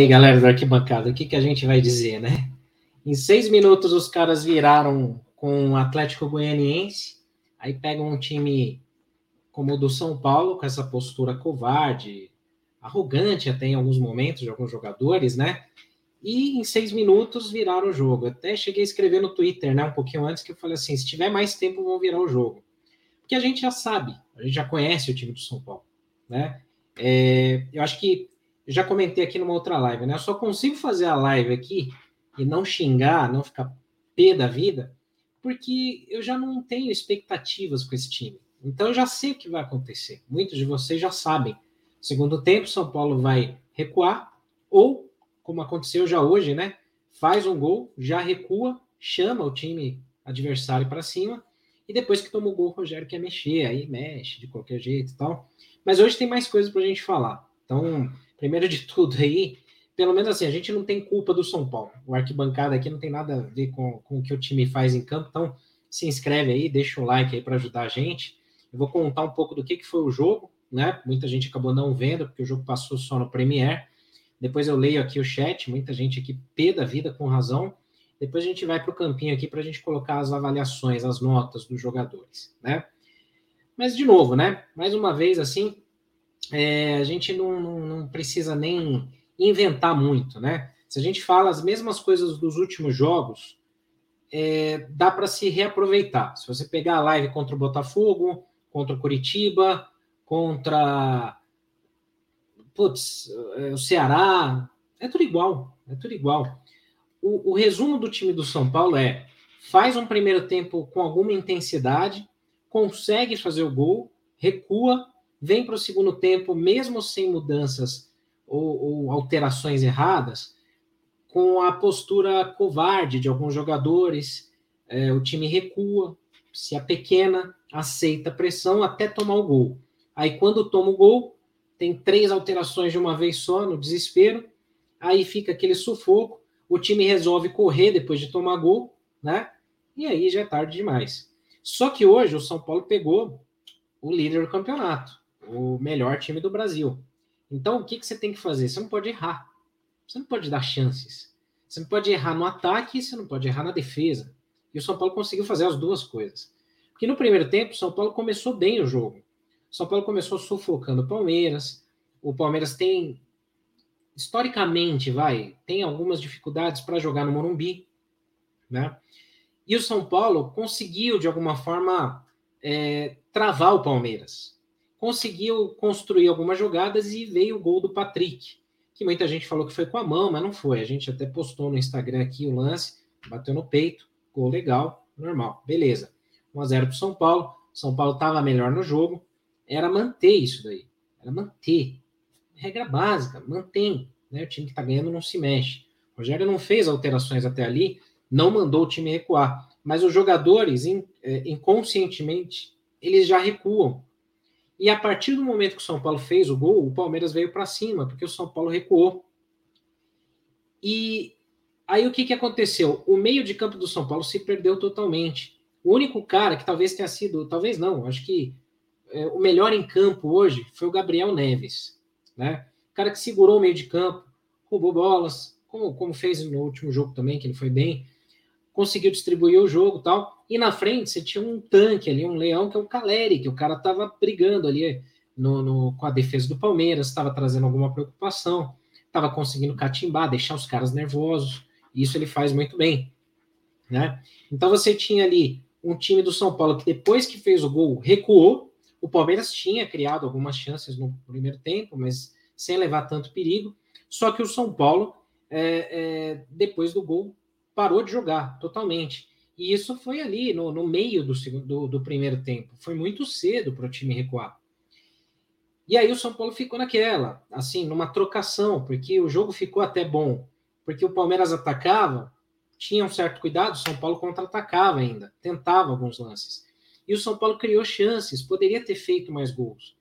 Aí, galera do arquibancada, o que, que a gente vai dizer, né? Em seis minutos os caras viraram com o Atlético Goianiense, aí pegam um time como o do São Paulo, com essa postura covarde, arrogante até em alguns momentos de alguns jogadores, né? E em seis minutos viraram o jogo. Até cheguei a escrever no Twitter, né? Um pouquinho antes, que eu falei assim: se tiver mais tempo, vão virar o jogo. Porque a gente já sabe, a gente já conhece o time do São Paulo, né? É, eu acho que já comentei aqui numa outra live, né? Eu só consigo fazer a live aqui e não xingar, não ficar pé da vida, porque eu já não tenho expectativas com esse time. Então eu já sei o que vai acontecer. Muitos de vocês já sabem. Segundo tempo, São Paulo vai recuar, ou, como aconteceu já hoje, né? Faz um gol, já recua, chama o time adversário para cima, e depois que toma o gol, o Rogério quer mexer, aí mexe de qualquer jeito e tal. Mas hoje tem mais coisas para a gente falar. Então, primeiro de tudo aí, pelo menos assim, a gente não tem culpa do São Paulo. O arquibancada aqui não tem nada a ver com, com o que o time faz em campo, então se inscreve aí, deixa o like aí para ajudar a gente. Eu vou contar um pouco do que, que foi o jogo, né? Muita gente acabou não vendo, porque o jogo passou só no Premiere. Depois eu leio aqui o chat, muita gente aqui pé da vida com razão. Depois a gente vai para o campinho aqui para a gente colocar as avaliações, as notas dos jogadores, né? Mas, de novo, né? Mais uma vez, assim, é, a gente não, não, não, precisa nem inventar muito, né? Se a gente fala as mesmas coisas dos últimos jogos, é, dá para se reaproveitar. Se você pegar a live contra o Botafogo, contra o Curitiba, contra putz, é, o Ceará, é tudo igual, é tudo igual. O, o resumo do time do São Paulo é faz um primeiro tempo com alguma intensidade, consegue fazer o gol, recua vem para o segundo tempo, mesmo sem mudanças ou, ou, alterações erradas, com a postura covarde de alguns jogadores, é, o time recua, se a pequena aceita a pressão até tomar o gol. Aí, quando toma o gol, tem três alterações de uma vez só, no desespero, aí fica aquele sufoco, o time resolve correr depois de tomar gol, né? E aí já é tarde demais. Só que hoje o São Paulo pegou o líder do campeonato o melhor time do Brasil. Então, o que, que você tem que fazer? Você não pode errar. Você não pode dar chances. Você não pode errar no ataque você não pode errar na defesa. E o São Paulo conseguiu fazer as duas coisas. Porque no primeiro tempo, o São Paulo começou bem o jogo. O São Paulo começou sufocando o Palmeiras. O Palmeiras tem, historicamente, vai, tem algumas dificuldades para jogar no Morumbi. Né? E o São Paulo conseguiu, de alguma forma, é, travar o Palmeiras conseguiu construir algumas jogadas e veio o gol do Patrick, que muita gente falou que foi com a mão, mas não foi. A gente até postou no Instagram aqui o lance, bateu no peito, gol legal, normal, beleza. 1 a 0 para São Paulo. São Paulo estava melhor no jogo, era manter isso daí, era manter. Regra básica, mantém. Né? O time que está ganhando não se mexe. O Rogério não fez alterações até ali, não mandou o time recuar. Mas os jogadores, é, inconscientemente, eles já recuam. E a partir do momento que o São Paulo fez o gol, o Palmeiras veio para cima, porque o São Paulo recuou. E aí o que, que aconteceu? O meio de campo do São Paulo se perdeu totalmente. O único cara que talvez tenha sido, talvez não, acho que é, o melhor em campo hoje foi o Gabriel Neves, né? O cara que segurou o meio de campo, roubou bolas, como, como fez no último jogo também, que ele foi bem, conseguiu distribuir o jogo tal. E na frente você tinha um tanque ali, um leão, que é o Caleri, que o cara estava brigando ali no, no, com a defesa do Palmeiras, estava trazendo alguma preocupação, estava conseguindo catimbar, deixar os caras nervosos. Isso ele faz muito bem. Né? Então você tinha ali um time do São Paulo que depois que fez o gol recuou. O Palmeiras tinha criado algumas chances no primeiro tempo, mas sem levar tanto perigo. Só que o São Paulo, é, é, depois do gol, parou de jogar totalmente. E isso foi ali, no, no meio do, do, do primeiro tempo. Foi muito cedo para o time recuar. E aí o São Paulo ficou naquela, assim, numa trocação, porque o jogo ficou até bom, porque o Palmeiras atacava, tinha um certo cuidado, o São Paulo contra-atacava ainda, tentava alguns lances. E o São Paulo criou chances, poderia ter feito mais gols.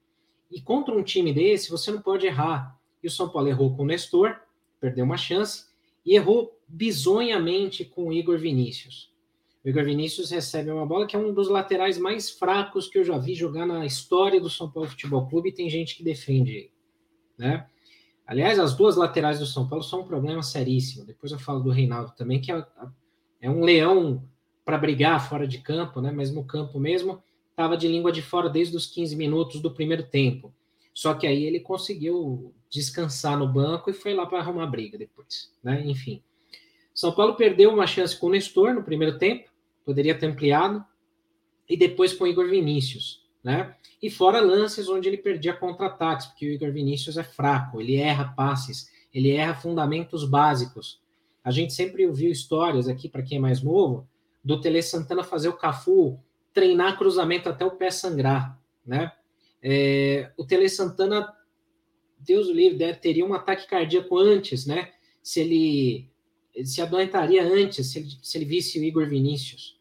E contra um time desse, você não pode errar. E o São Paulo errou com o Nestor, perdeu uma chance, e errou bizonhamente com o Igor Vinícius. O Igor Vinícius recebe uma bola que é um dos laterais mais fracos que eu já vi jogar na história do São Paulo Futebol Clube e tem gente que defende né? Aliás, as duas laterais do São Paulo são um problema seríssimo. Depois eu falo do Reinaldo também, que é, é um leão para brigar fora de campo, né? Mas no campo mesmo estava de língua de fora desde os 15 minutos do primeiro tempo. Só que aí ele conseguiu descansar no banco e foi lá para arrumar briga depois, né? Enfim. São Paulo perdeu uma chance com o Nestor no primeiro tempo, poderia ter ampliado, e depois com o Igor Vinícius, né? E fora lances onde ele perdia contra-ataques, porque o Igor Vinícius é fraco, ele erra passes, ele erra fundamentos básicos. A gente sempre ouviu histórias aqui, para quem é mais novo, do Tele Santana fazer o Cafu treinar cruzamento até o pé sangrar, né? É, o Tele Santana, Deus o livre, teria um ataque cardíaco antes, né? Se ele ele se adoentaria antes se ele, se ele visse o Igor Vinícius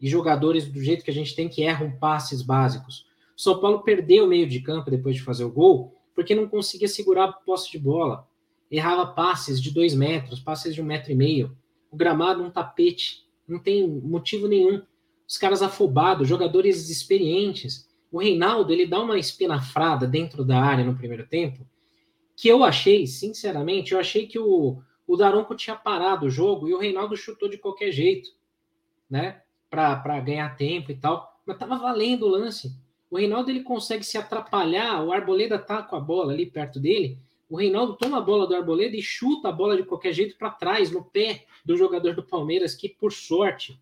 e jogadores do jeito que a gente tem que erram passes básicos. O São Paulo perdeu o meio de campo depois de fazer o gol porque não conseguia segurar a posse de bola. Errava passes de dois metros, passes de um metro e meio. O gramado um tapete, não tem motivo nenhum. Os caras afobados, jogadores experientes. O Reinaldo ele dá uma espinafrada dentro da área no primeiro tempo que eu achei, sinceramente, eu achei que o, o Daronco tinha parado o jogo e o Reinaldo chutou de qualquer jeito, né? Para ganhar tempo e tal. Mas tava valendo o lance. O Reinaldo ele consegue se atrapalhar, o Arboleda tá com a bola ali perto dele. O Reinaldo toma a bola do Arboleda e chuta a bola de qualquer jeito para trás, no pé do jogador do Palmeiras, que por sorte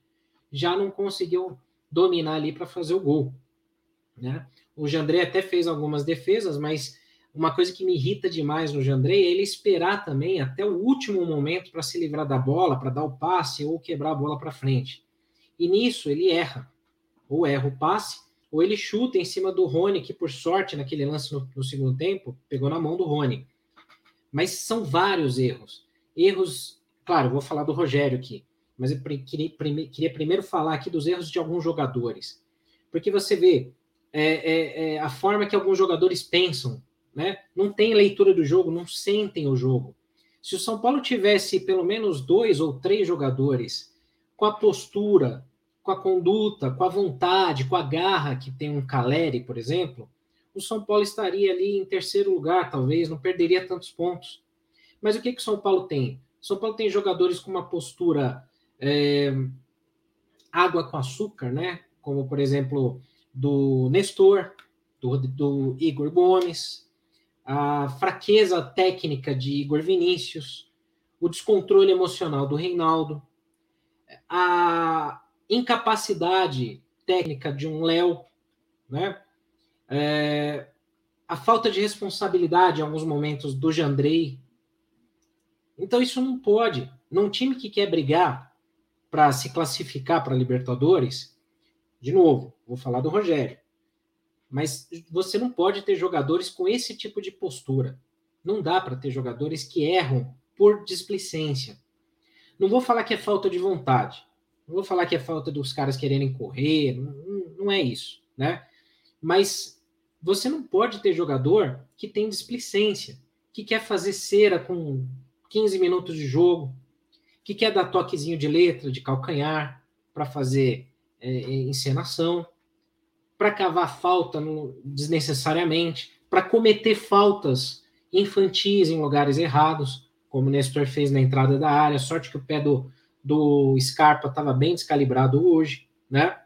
já não conseguiu dominar ali para fazer o gol. Né? O Jandré até fez algumas defesas, mas uma coisa que me irrita demais no Jandrei é ele esperar também até o último momento para se livrar da bola, para dar o passe ou quebrar a bola para frente. E nisso ele erra. Ou erra o passe, ou ele chuta em cima do Rony, que por sorte naquele lance no, no segundo tempo pegou na mão do Rony. Mas são vários erros. Erros, claro, vou falar do Rogério aqui, mas eu queria, queria primeiro falar aqui dos erros de alguns jogadores. Porque você vê é, é, é, a forma que alguns jogadores pensam né? Não tem leitura do jogo, não sentem o jogo. Se o São Paulo tivesse pelo menos dois ou três jogadores com a postura, com a conduta, com a vontade, com a garra que tem um Caleri, por exemplo, o São Paulo estaria ali em terceiro lugar, talvez, não perderia tantos pontos. Mas o que, que o São Paulo tem? O São Paulo tem jogadores com uma postura é, água com açúcar, né? Como, por exemplo, do Nestor, do, do Igor Gomes, a fraqueza técnica de Igor Vinícius, o descontrole emocional do Reinaldo, a incapacidade técnica de um Léo, né? É, a falta de responsabilidade em alguns momentos do Jandrei. Então isso não pode. Num time que quer brigar para se classificar para Libertadores, de novo, vou falar do Rogério. Mas você não pode ter jogadores com esse tipo de postura. Não dá para ter jogadores que erram por displicência. Não vou falar que é falta de vontade. Não vou falar que é falta dos caras quererem correr. Não, não é isso, né? Mas você não pode ter jogador que tem displicência, que quer fazer cera com 15 minutos de jogo, que quer dar toquezinho de letra, de calcanhar, para fazer é, é encenação para cavar falta no, desnecessariamente, para cometer faltas infantis em lugares errados, como o Nestor fez na entrada da área. Sorte que o pé do, do Scarpa estava bem descalibrado hoje, né?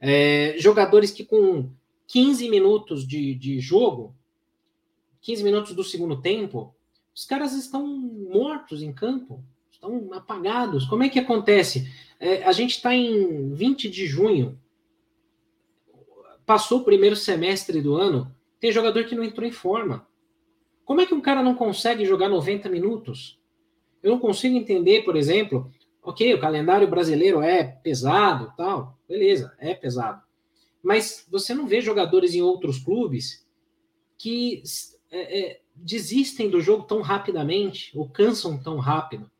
É, jogadores que com 15 minutos de, de jogo, 15 minutos do segundo tempo, os caras estão mortos em campo, estão apagados. Como é que acontece? É, a gente está em 20 de junho, passou o primeiro semestre do ano, tem jogador que não entrou em forma. Como é que um cara não consegue jogar 90 minutos? Eu não consigo entender, por exemplo, Ok, o calendário brasileiro é pesado, tal, beleza, é pesado. Mas você não vê jogadores em outros clubes que é, é, desistem do jogo tão rapidamente, ou cansam tão rápido.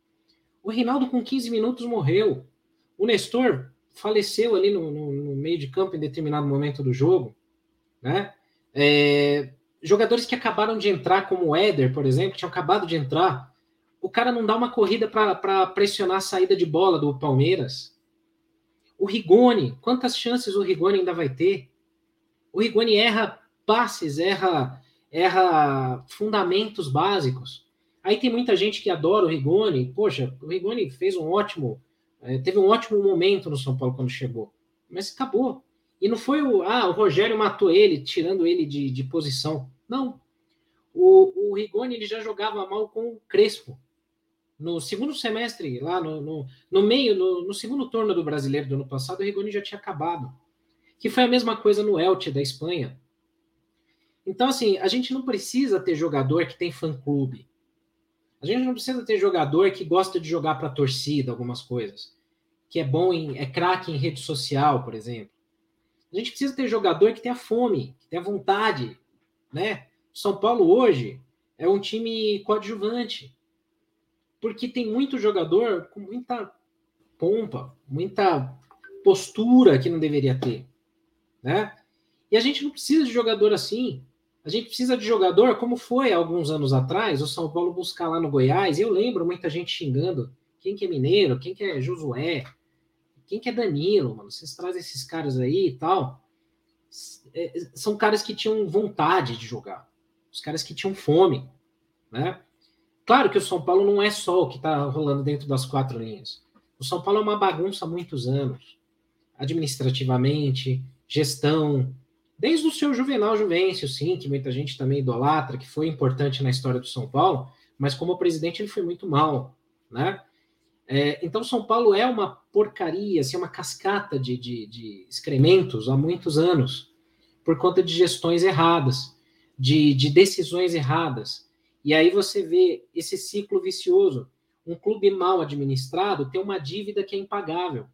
O Reinaldo, com 15 minutos, morreu. O Nestor faleceu ali no, no, meio de campo em determinado momento do jogo. Né? É, jogadores que acabaram de entrar, como o Éder, por exemplo, tinham acabado de entrar. O cara não dá uma corrida para pressionar a saída de bola do Palmeiras. O Rigoni, quantas chances o Rigoni ainda vai ter? O Rigoni erra passes, erra erra fundamentos básicos. Aí tem muita gente que adora o Rigoni. Poxa, o Rigoni fez um ótimo, é, teve um ótimo momento no São Paulo quando chegou, mas acabou. E não foi o, ah, o Rogério matou ele, tirando ele de, de posição. Não. O, o Rigoni ele já jogava mal com o Crespo. No segundo semestre, lá no, no, no meio, no, no, segundo turno do brasileiro do ano passado, o Rigoni já tinha acabado. Que foi a mesma coisa no Elche da Espanha. Então, assim, a gente não precisa ter jogador que tem fã-clube. A gente não precisa ter jogador que gosta de jogar para a torcida algumas coisas. Que é bom em. é craque em rede social, por exemplo. A gente precisa ter jogador que tenha fome, que tenha vontade. Né? São Paulo hoje é um time coadjuvante. Porque tem muito jogador com muita pompa, muita postura que não deveria ter. Né? E a gente não precisa de jogador assim. A gente precisa de jogador, como foi alguns anos atrás, o São Paulo buscar lá no Goiás. Eu lembro muita gente xingando quem que é Mineiro, quem que é Josué, quem que é Danilo, mano. Vocês trazem esses caras aí e tal. É, são caras que tinham vontade de jogar, os caras que tinham fome, né? Claro que o São Paulo não é só o que está rolando dentro das quatro linhas. O São Paulo é uma bagunça há muitos anos, administrativamente, gestão, Desde o seu Juvenal Juvencio, sim, que muita gente também idolatra, que foi importante na história do São Paulo, mas como presidente ele foi muito mal, né? É, então São Paulo é uma porcaria, assim, uma cascata de, de, de, excrementos há muitos anos, por conta de gestões erradas, de, de decisões erradas. E aí você vê esse ciclo vicioso. Um clube mal administrado tem uma dívida que é impagável.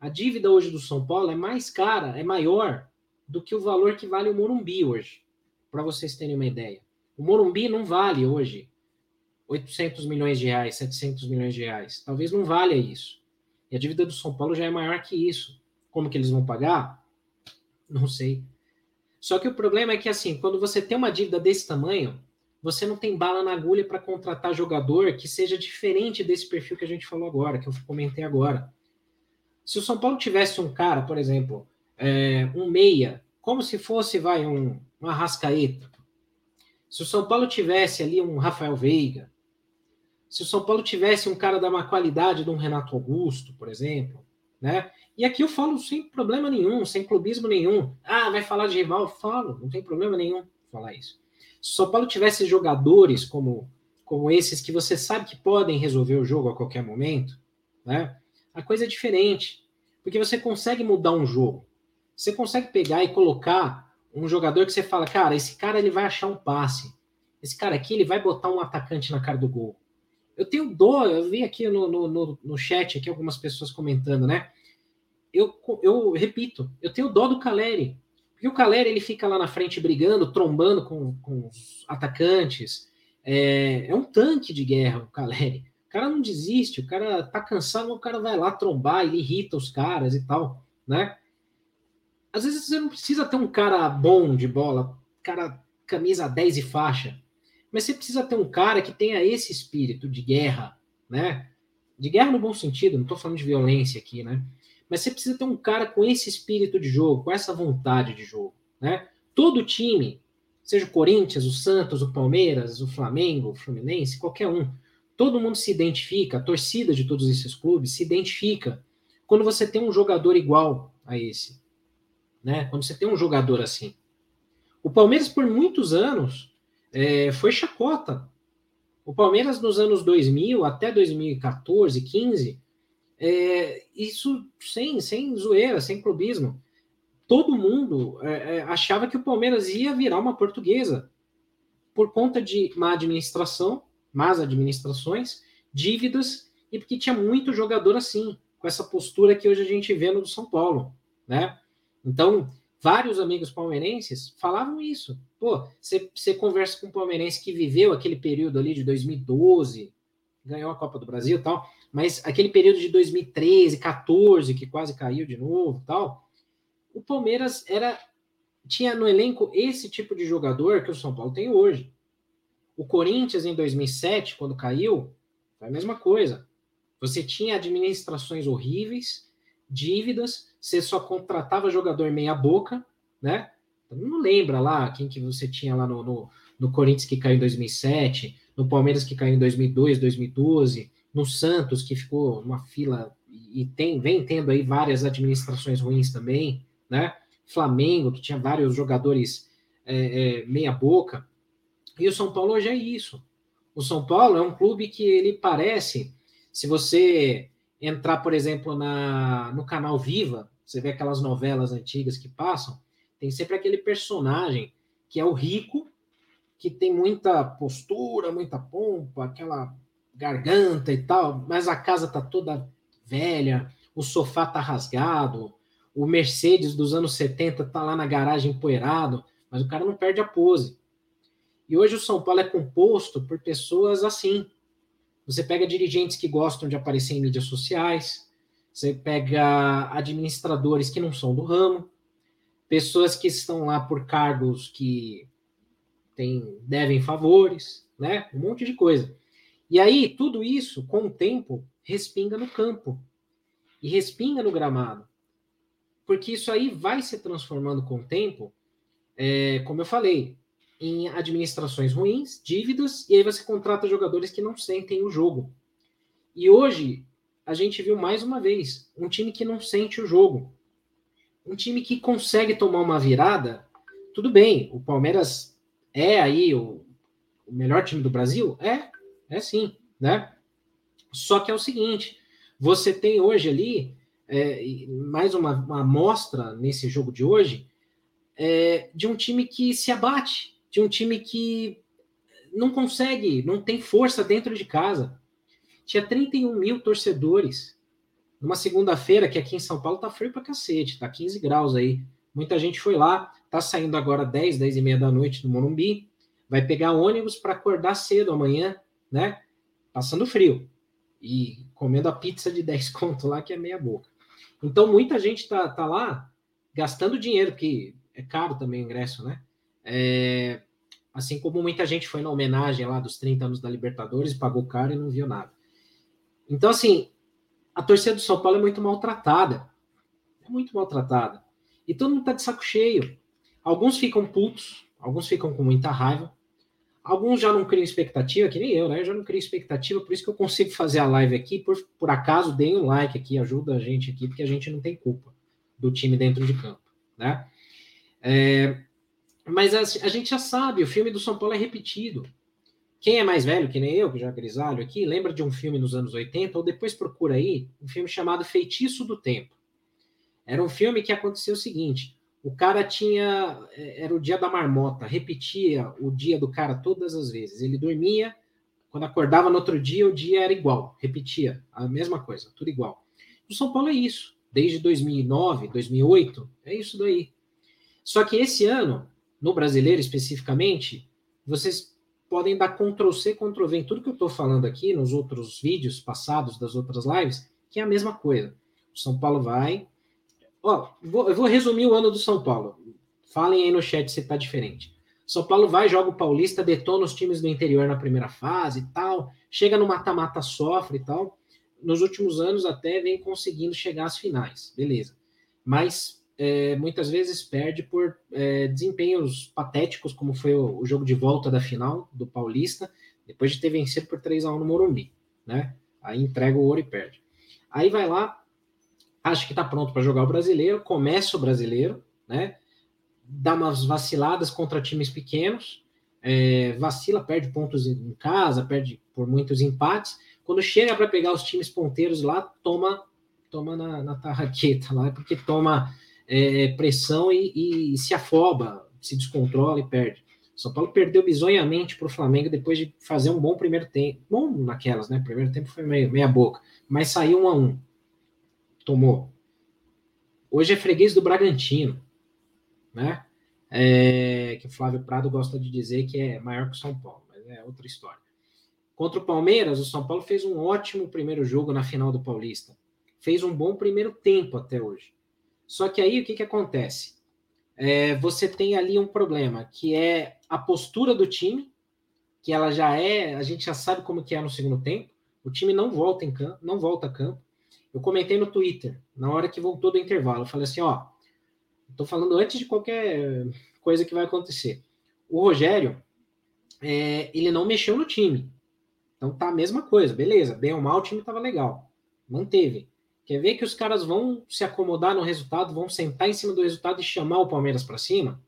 A dívida hoje do São Paulo é mais cara, é maior do que o valor que vale o Morumbi hoje, para vocês terem uma ideia. O Morumbi não vale hoje 800 milhões de reais, 700 milhões de reais. Talvez não valha isso. E a dívida do São Paulo já é maior que isso. Como que eles vão pagar? Não sei. Só que o problema é que, assim, quando você tem uma dívida desse tamanho, você não tem bala na agulha para contratar jogador que seja diferente desse perfil que a gente falou agora, que eu comentei agora. Se o São Paulo tivesse um cara, por exemplo, é, um meia, como se fosse, vai, um, um Arrascaeta. Se o São Paulo tivesse ali um Rafael Veiga, se o São Paulo tivesse um cara da má qualidade de um Renato Augusto, por exemplo, né? E aqui eu falo sem problema nenhum, sem clubismo nenhum. Ah, vai falar de rival? Falo, não tem problema nenhum falar isso. Se o São Paulo tivesse jogadores como, como esses que você sabe que podem resolver o jogo a qualquer momento, né? A coisa é diferente, porque você consegue mudar um jogo. Você consegue pegar e colocar um jogador que você fala, cara, esse cara ele vai achar um passe. Esse cara aqui ele vai botar um atacante na cara do gol. Eu tenho dó, eu vi aqui no, no, no, no chat aqui algumas pessoas comentando, né? Eu, eu repito, eu tenho dó do Caleri. Porque o Caleri ele fica lá na frente brigando, trombando com, com os atacantes. É, é um tanque de guerra o Caleri. O cara não desiste, o cara tá cansado, o cara vai lá trombar, ele irrita os caras e tal, né? Às vezes você não precisa ter um cara bom de bola, cara camisa 10 e faixa, mas você precisa ter um cara que tenha esse espírito de guerra, né? De guerra no bom sentido, não estou falando de violência aqui, né? Mas você precisa ter um cara com esse espírito de jogo, com essa vontade de jogo, né? Todo time, seja o Corinthians, o Santos, o Palmeiras, o Flamengo, o Fluminense, qualquer um, todo mundo se identifica, a torcida de todos esses clubes se identifica quando você tem um jogador igual a esse né? Quando você tem um jogador assim. O Palmeiras, por muitos anos, é, foi chacota. O Palmeiras, nos anos 2000 até 2014, 15, é, isso sem, sem zoeira, sem clubismo. Todo mundo é, é, achava que o Palmeiras ia virar uma portuguesa por conta de má administração, más administrações, dívidas e porque tinha muito jogador assim, com essa postura que hoje a gente vê no São Paulo, né? Então, vários amigos palmeirenses falavam isso. Pô, você conversa com um palmeirense que viveu aquele período ali de 2012, ganhou a Copa do Brasil e tal, mas aquele período de 2013, 14, que quase caiu de novo tal, o Palmeiras era tinha no elenco esse tipo de jogador que o São Paulo tem hoje. O Corinthians, em 2007, quando caiu, foi a mesma coisa. Você tinha administrações horríveis, dívidas, você só contratava jogador meia-boca, né? Então, não lembra lá quem que você tinha lá no, no, no, Corinthians que caiu em 2007, no Palmeiras que caiu em 2002, 2012, no Santos que ficou numa fila e tem, vem tendo aí várias administrações ruins também, né? Flamengo, que tinha vários jogadores é, é, meia-boca. E o São Paulo hoje é isso. O São Paulo é um clube que ele parece, se você entrar, por exemplo, na, no canal Viva, você vê aquelas novelas antigas que passam, tem sempre aquele personagem que é o rico, que tem muita postura, muita pompa, aquela garganta e tal, mas a casa tá toda velha, o sofá tá rasgado, o Mercedes dos anos 70 tá lá na garagem empoeirado, mas o cara não perde a pose. E hoje o São Paulo é composto por pessoas assim. Você pega dirigentes que gostam de aparecer em mídias sociais, você pega administradores que não são do ramo, pessoas que estão lá por cargos que tem, devem favores, né? Um monte de coisa. E aí, tudo isso, com o tempo, respinga no campo e respinga no gramado. Porque isso aí vai se transformando com o tempo, é, como eu falei, em administrações ruins, dívidas, e aí você contrata jogadores que não sentem o jogo. E hoje, a gente viu mais uma vez um time que não sente o jogo. Um time que consegue tomar uma virada. Tudo bem, o Palmeiras é aí o, o melhor time do Brasil? É, é sim, né? Só que é o seguinte: você tem hoje ali é, mais uma, amostra nesse jogo de hoje é, de um time que se abate, de um time que não consegue, não tem força dentro de casa. Tinha 31 mil torcedores numa segunda-feira, que aqui em São Paulo tá frio pra cacete, tá 15 graus aí. Muita gente foi lá, tá saindo agora 10, 10 e meia da noite no Morumbi, vai pegar ônibus para acordar cedo amanhã, né? Passando frio e comendo a pizza de 10 conto lá, que é meia boca. Então, muita gente tá, tá lá gastando dinheiro, que é caro também o ingresso, né? É, assim como muita gente foi na homenagem lá dos 30 anos da Libertadores, pagou caro e não viu nada. Então, assim, a torcida do São Paulo é muito maltratada. É muito maltratada. E todo mundo tá de saco cheio. Alguns ficam putos, alguns ficam com muita raiva, Alguns já não criam expectativa, que nem eu, né? Eu já não crio expectativa, por isso que eu consigo fazer a live aqui. Por, por acaso, deem um like aqui, ajuda a gente aqui, porque a gente não tem culpa do time dentro de campo, né? É, mas a, a, gente já sabe, o filme do São Paulo é repetido. Quem é mais velho, que nem eu, que já é grisalho aqui, lembra de um filme nos anos 80, ou depois procura aí, um filme chamado Feitiço do Tempo. Era um filme que aconteceu o seguinte: o cara tinha. É, era o dia da marmota, repetia o dia do cara todas as vezes. Ele dormia, quando acordava no outro dia, o dia era igual, repetia a mesma coisa, tudo igual. O São Paulo é isso, desde 2009, 2008, é isso daí. Só que esse ano, no brasileiro especificamente, vocês podem dar Ctrl C, Ctrl V em tudo que eu estou falando aqui, nos outros vídeos passados das outras lives, que é a mesma coisa. O São Paulo vai, Ó, vou, eu vou resumir o ano do São Paulo. Falem aí no chat se tá diferente. São Paulo vai, joga o Paulista, detona os times do interior na primeira fase e tal. Chega no mata-mata, sofre e tal. Nos últimos anos até vem conseguindo chegar às finais, beleza. Mas é, muitas vezes perde por é, desempenhos patéticos, como foi o, o, jogo de volta da final do Paulista, depois de ter vencido por 3 a 1 no Morumbi, né? Aí entrega o ouro e perde. Aí vai lá, acha que está pronto para jogar o brasileiro, começa o brasileiro, né? Dá umas vaciladas contra times pequenos, é, vacila, perde pontos em casa, perde por muitos empates. Quando chega para pegar os times ponteiros lá, toma toma na, na tarraqueta lá, porque toma é, pressão e, e, se afoba, se descontrola e perde. São Paulo perdeu bizonhamente para o Flamengo depois de fazer um bom primeiro tempo. Bom naquelas, né? Primeiro tempo foi meia, meia boca, mas saiu um a um. Tomou. Hoje é freguês do Bragantino, né? É, que o Flávio Prado gosta de dizer que é maior que o São Paulo, mas é outra história. Contra o Palmeiras, o São Paulo fez um ótimo primeiro jogo na final do Paulista. Fez um bom primeiro tempo até hoje. Só que aí o que, que acontece? É, você tem ali um problema, que é a postura do time, que ela já é, a gente já sabe como que é no segundo tempo. O time não volta em campo, não volta a campo. Eu comentei no Twitter, na hora que voltou do intervalo, eu falei assim, ó, estou falando antes de qualquer coisa que vai acontecer. O Rogério, é, ele não mexeu no time. Então tá a mesma coisa, beleza. Bem ou mal, o time tava legal. Manteve. Quer ver que os caras vão se acomodar no resultado, vão sentar em cima do resultado e chamar o Palmeiras para cima?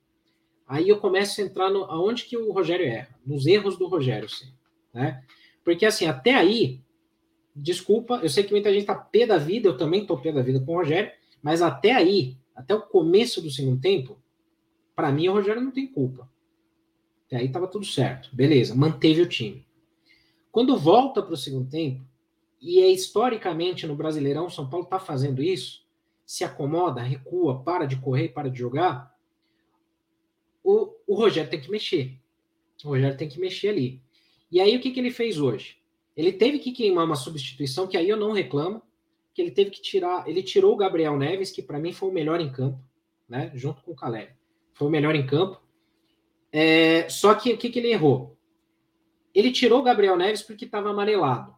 Aí eu começo a entrar no aonde que o Rogério erra, nos erros do Rogério, sim, né? Porque assim, até aí, desculpa, eu sei que muita gente tá pé da vida, eu também tô pé da vida com o Rogério, mas até aí, até o começo do segundo tempo, para mim o Rogério não tem culpa. Até aí tava tudo certo, beleza, manteve o time. Quando volta para o segundo tempo, e é historicamente no Brasileirão, São Paulo está fazendo isso, se acomoda, recua, para de correr, para de jogar, o, o Rogério tem que mexer. O Rogério tem que mexer ali. E aí o que, que ele fez hoje? Ele teve que queimar uma substituição, que aí eu não reclamo, que ele teve que tirar, ele tirou o Gabriel Neves, que para mim foi o melhor em campo, né, junto com o Caleri. Foi o melhor em campo. É, só que o que, que ele errou? Ele tirou o Gabriel Neves porque estava amarelado.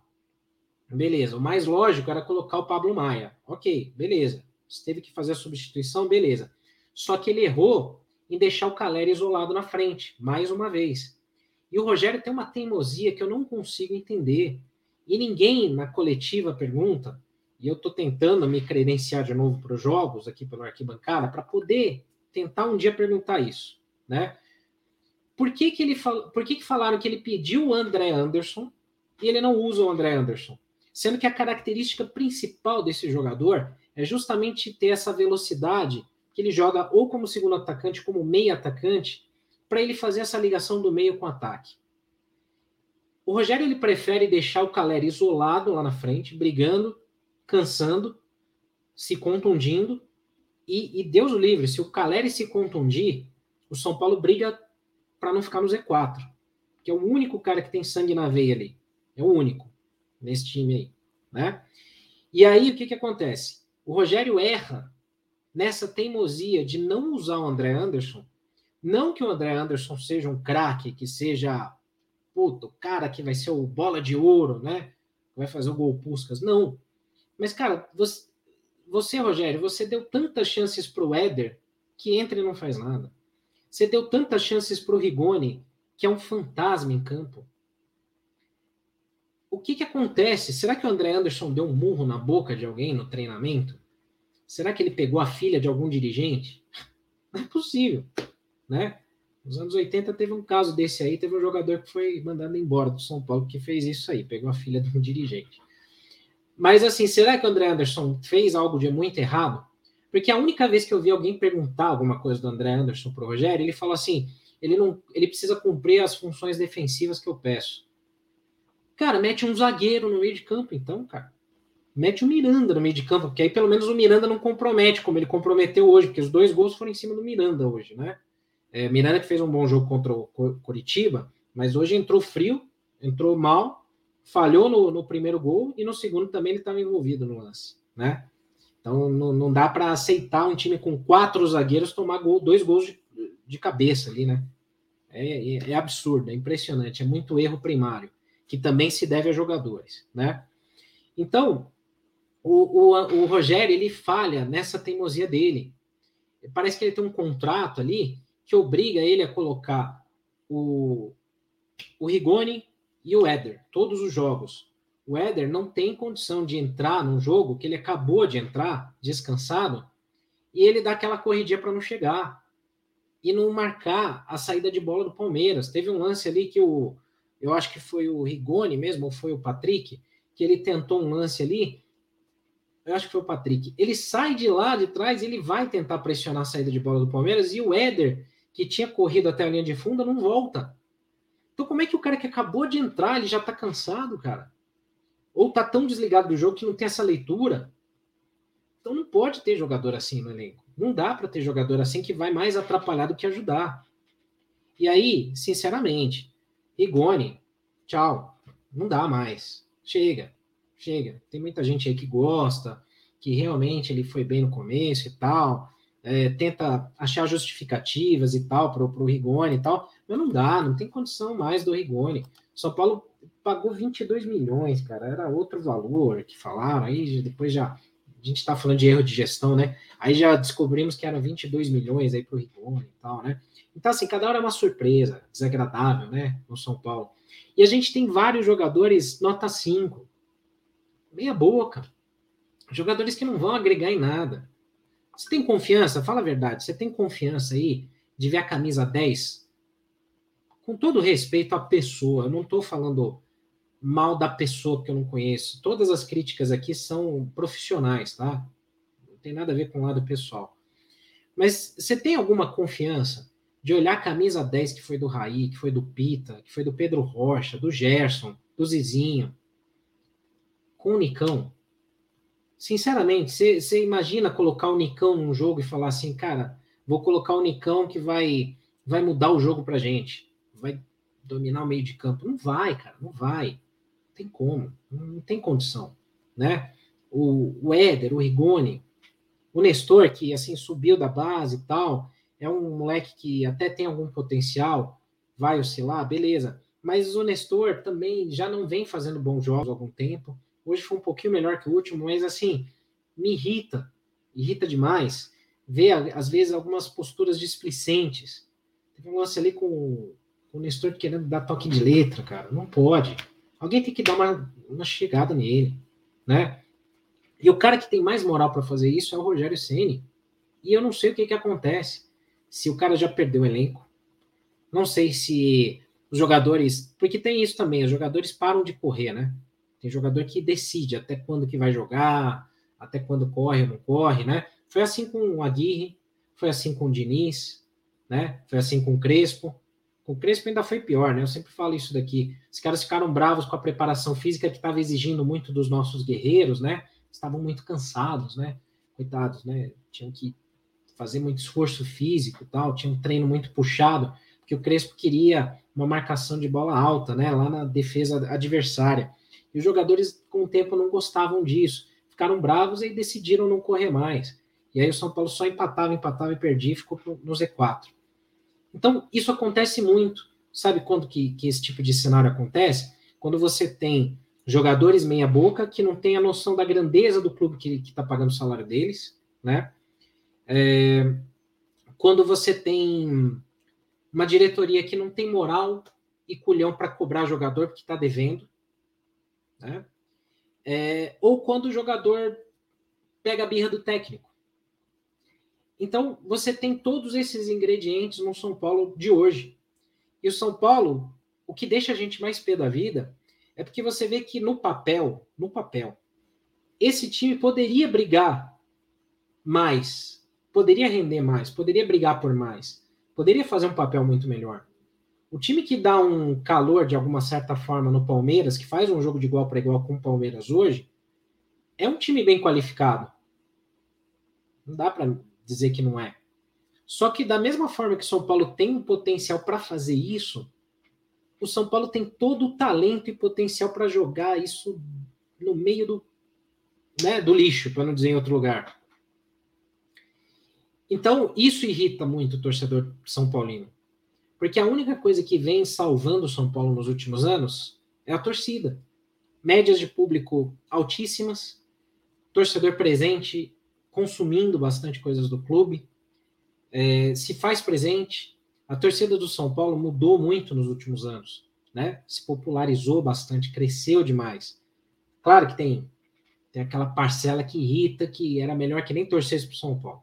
Beleza. O mais lógico era colocar o Pablo Maia. Ok, beleza. Você teve que fazer a substituição, beleza. Só que ele errou em deixar o Caleri isolado na frente, mais uma vez. E o Rogério tem uma teimosia que eu não consigo entender. E ninguém na coletiva pergunta, e eu estou tentando me credenciar de novo para os jogos aqui pelo arquibancada, para poder tentar um dia perguntar isso, né? Por que, que ele fal... Por que, que falaram que ele pediu o André Anderson e ele não usa o André Anderson? Sendo que a característica principal desse jogador é justamente ter essa velocidade que ele joga ou como segundo atacante, como meio atacante, para ele fazer essa ligação do meio com o ataque. O Rogério ele prefere deixar o Caleri isolado lá na frente, brigando, cansando, se contundindo. E, e Deus o livre, se o Caleri se contundir, o São Paulo briga para não ficar no Z4, que é o único cara que tem sangue na veia ali. É o único nesse time aí, né? E aí o que que acontece? O Rogério erra nessa teimosia de não usar o André Anderson. Não que o André Anderson seja um craque, que seja puto, o cara que vai ser o bola de ouro, né? Vai fazer o gol Puscas. Não. Mas, cara, você, você, Rogério, você deu tantas chances para o Éder que entra e não faz nada. Você deu tantas chances para o Rigoni, que é um fantasma em campo. O que, que acontece? Será que o André Anderson deu um murro na boca de alguém no treinamento? Será que ele pegou a filha de algum dirigente? Não é possível, né? Nos anos 80 teve um caso desse aí, teve um jogador que foi mandado embora do São Paulo que fez isso aí, pegou a filha de um dirigente. Mas assim, será que o André Anderson fez algo de muito errado? Porque a única vez que eu vi alguém perguntar alguma coisa do André Anderson para o Rogério, ele falou assim: ele não, ele precisa cumprir as funções defensivas que eu peço. Cara, mete um zagueiro no meio de campo, então, cara. Mete o Miranda no meio de campo, porque aí pelo menos o Miranda não compromete, como ele comprometeu hoje, porque os dois gols foram em cima do Miranda hoje, né? É, Miranda que fez um bom jogo contra o Coritiba, mas hoje entrou frio, entrou mal, falhou no, no primeiro gol e no segundo também ele estava envolvido no lance, né? Então não, não dá para aceitar um time com quatro zagueiros tomar gol, dois gols de, de cabeça ali, né? É, é, é, absurdo, é impressionante, é muito erro primário, que também se deve a jogadores, né? Então, o, o, o Rogério, ele falha nessa teimosia dele. Parece que ele tem um contrato ali que obriga ele a colocar o, o Rigoni e o Éder, todos os jogos o Éder não tem condição de entrar num jogo que ele acabou de entrar, descansado, e ele dá aquela corridinha para não chegar e não marcar a saída de bola do Palmeiras. Teve um lance ali que o eu acho que foi o Rigoni mesmo, ou foi o Patrick, que ele tentou um lance ali. Eu acho que foi o Patrick. Ele sai de lá de trás, ele vai tentar pressionar a saída de bola do Palmeiras e o Éder que tinha corrido até a linha de fundo não volta. Então, como é que o cara que acabou de entrar, ele já tá cansado, cara? Ou tá tão desligado do jogo que não tem essa leitura? Então, não pode ter jogador assim no elenco. Não dá para ter jogador assim que vai mais atrapalhar do que ajudar. E aí, sinceramente, Rigoni, tchau. Não dá mais. Chega, chega. Tem muita gente aí que gosta, que realmente ele foi bem no começo e tal, é, tenta achar justificativas e tal para o Rigoni e tal, mas não dá, não tem condição mais do Rigoni. São Paulo pagou 22 milhões, cara, era outro valor que falaram, aí depois já a gente está falando de erro de gestão, né? Aí já descobrimos que eram 22 milhões aí para o Rigoni e tal, né? Então, assim, cada hora é uma surpresa, desagradável, né? No São Paulo. E a gente tem vários jogadores nota 5, meia boca, jogadores que não vão agregar em nada. Você tem confiança? Fala a verdade. Você tem confiança aí de ver a camisa 10? Com todo respeito à pessoa, eu não estou falando mal da pessoa que eu não conheço. Todas as críticas aqui são profissionais, tá? Não tem nada a ver com o lado pessoal. Mas você tem alguma confiança de olhar a camisa 10 que foi do Raí, que foi do Pita, que foi do Pedro Rocha, do Gerson, do Zizinho, com o Nicão? Sinceramente, você imagina colocar o Nicão num jogo e falar assim, cara, vou colocar o Nicão que vai, vai mudar o jogo pra gente, vai dominar o meio de campo. Não vai, cara, não vai. Tem como, não tem condição, né? O, o Éder, o Rigoni, o Nestor, que assim subiu da base e tal, é um moleque que até tem algum potencial, vai oscilar, beleza. Mas o Nestor também já não vem fazendo bons jogos há algum tempo. Hoje foi um pouquinho melhor que o último, mas assim, me irrita, irrita demais ver, às vezes, algumas posturas displicentes. Teve um lance ali com, com o Nestor querendo dar toque de letra, cara. Não pode. Alguém tem que dar uma, uma chegada nele, né? E o cara que tem mais moral para fazer isso é o Rogério Ceni. E eu não sei o que, que acontece. Se o cara já perdeu o elenco, não sei se os jogadores. Porque tem isso também, os jogadores param de correr, né? Tem jogador que decide até quando que vai jogar, até quando corre ou não corre, né? Foi assim com o Aguirre, foi assim com o Diniz, né? Foi assim com o Crespo. Com o Crespo ainda foi pior, né? Eu sempre falo isso daqui. Os caras ficaram bravos com a preparação física que estava exigindo muito dos nossos guerreiros, né? Estavam muito cansados, né? Coitados, né? Tinham que fazer muito esforço físico, tal, tinha um treino muito puxado, porque o Crespo queria uma marcação de bola alta, né? Lá na defesa adversária. E os jogadores, com o tempo, não gostavam disso. Ficaram bravos e decidiram não correr mais. E aí o São Paulo só empatava, empatava e perdia e ficou no Z4. Então, isso acontece muito. Sabe quando que, que esse tipo de cenário acontece? Quando você tem jogadores meia-boca que não têm a noção da grandeza do clube que está pagando o salário deles, né? É, quando você tem uma diretoria que não tem moral e culhão para cobrar jogador porque está devendo, né? É, ou quando o jogador pega a birra do técnico. Então, você tem todos esses ingredientes no São Paulo de hoje. E o São Paulo, o que deixa a gente mais pé da vida, é porque você vê que no papel, no papel, esse time poderia brigar mais, poderia render mais, poderia brigar por mais, poderia fazer um papel muito melhor. O time que dá um calor de alguma certa forma no Palmeiras, que faz um jogo de igual para igual com o Palmeiras hoje, é um time bem qualificado. Não dá para dizer que não é. Só que da mesma forma que o São Paulo tem um potencial para fazer isso, o São Paulo tem todo o talento e potencial para jogar isso no meio do, né, do lixo, para não dizer em outro lugar. Então, isso irrita muito o torcedor são paulino. Porque a única coisa que vem salvando o São Paulo nos últimos anos é a torcida. Médias de público altíssimas, torcedor presente, consumindo bastante coisas do clube, é, se faz presente. A torcida do São Paulo mudou muito nos últimos anos, né? Se popularizou bastante, cresceu demais. Claro que tem, tem aquela parcela que irrita, que era melhor que nem torcesse para o São Paulo.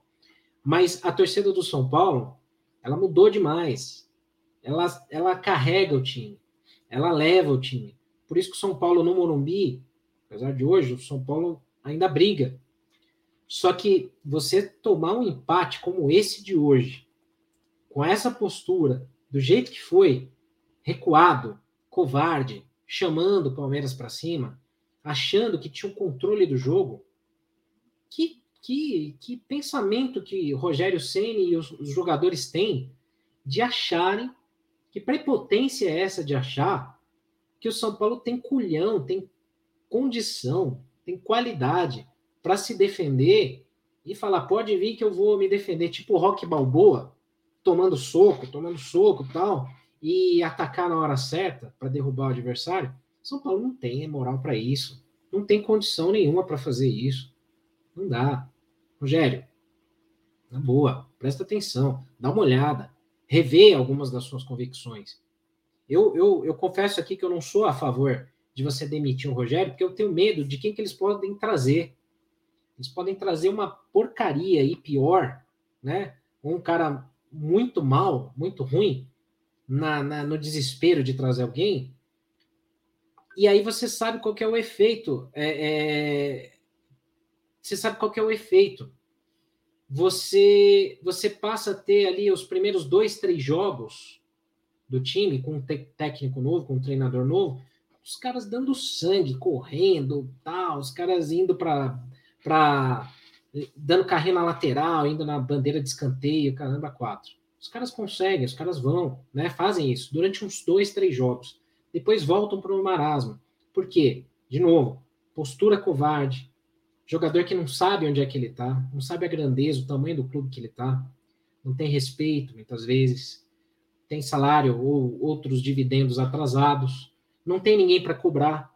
Mas a torcida do São Paulo, ela mudou demais ela, ela carrega o time, ela leva o time. Por isso que o São Paulo no Morumbi, apesar de hoje, o São Paulo ainda briga. Só que você tomar um empate como esse de hoje, com essa postura, do jeito que foi, recuado, covarde, chamando o Palmeiras para cima, achando que tinha o controle do jogo, que, que, que pensamento que Rogério Ceni e os, os jogadores têm de acharem que prepotência é essa de achar que o São Paulo tem culhão, tem condição, tem qualidade para se defender e falar, pode vir que eu vou me defender, tipo Rock Balboa, tomando soco, tomando soco tal, e atacar na hora certa para derrubar o adversário. São Paulo não tem moral para isso. Não tem condição nenhuma para fazer isso. Não dá. Rogério, na boa, presta atenção, dá uma olhada, revê algumas das suas convicções. Eu, eu, eu confesso aqui que eu não sou a favor de você demitir o Rogério, porque eu tenho medo de quem que eles podem trazer. Eles podem trazer uma porcaria e pior, né? Um cara muito mal, muito ruim, na, na, no desespero de trazer alguém. E aí você sabe qual é o efeito. É, é, você sabe qual é o efeito. Você, você passa a ter ali os primeiros dois, três jogos do time, com um técnico novo, com um treinador novo, os caras dando sangue, correndo, tal, os caras indo para dando carrinho na lateral, indo na bandeira de escanteio, caramba, quatro. Os caras conseguem, os caras vão, né? Fazem isso durante uns dois, três jogos. Depois voltam para o marasmo. Por quê? De novo, postura covarde, jogador que não sabe onde é que ele está, não sabe a grandeza, o tamanho do clube que ele está, não tem respeito, muitas vezes, tem salário ou outros dividendos atrasados, não tem ninguém para cobrar,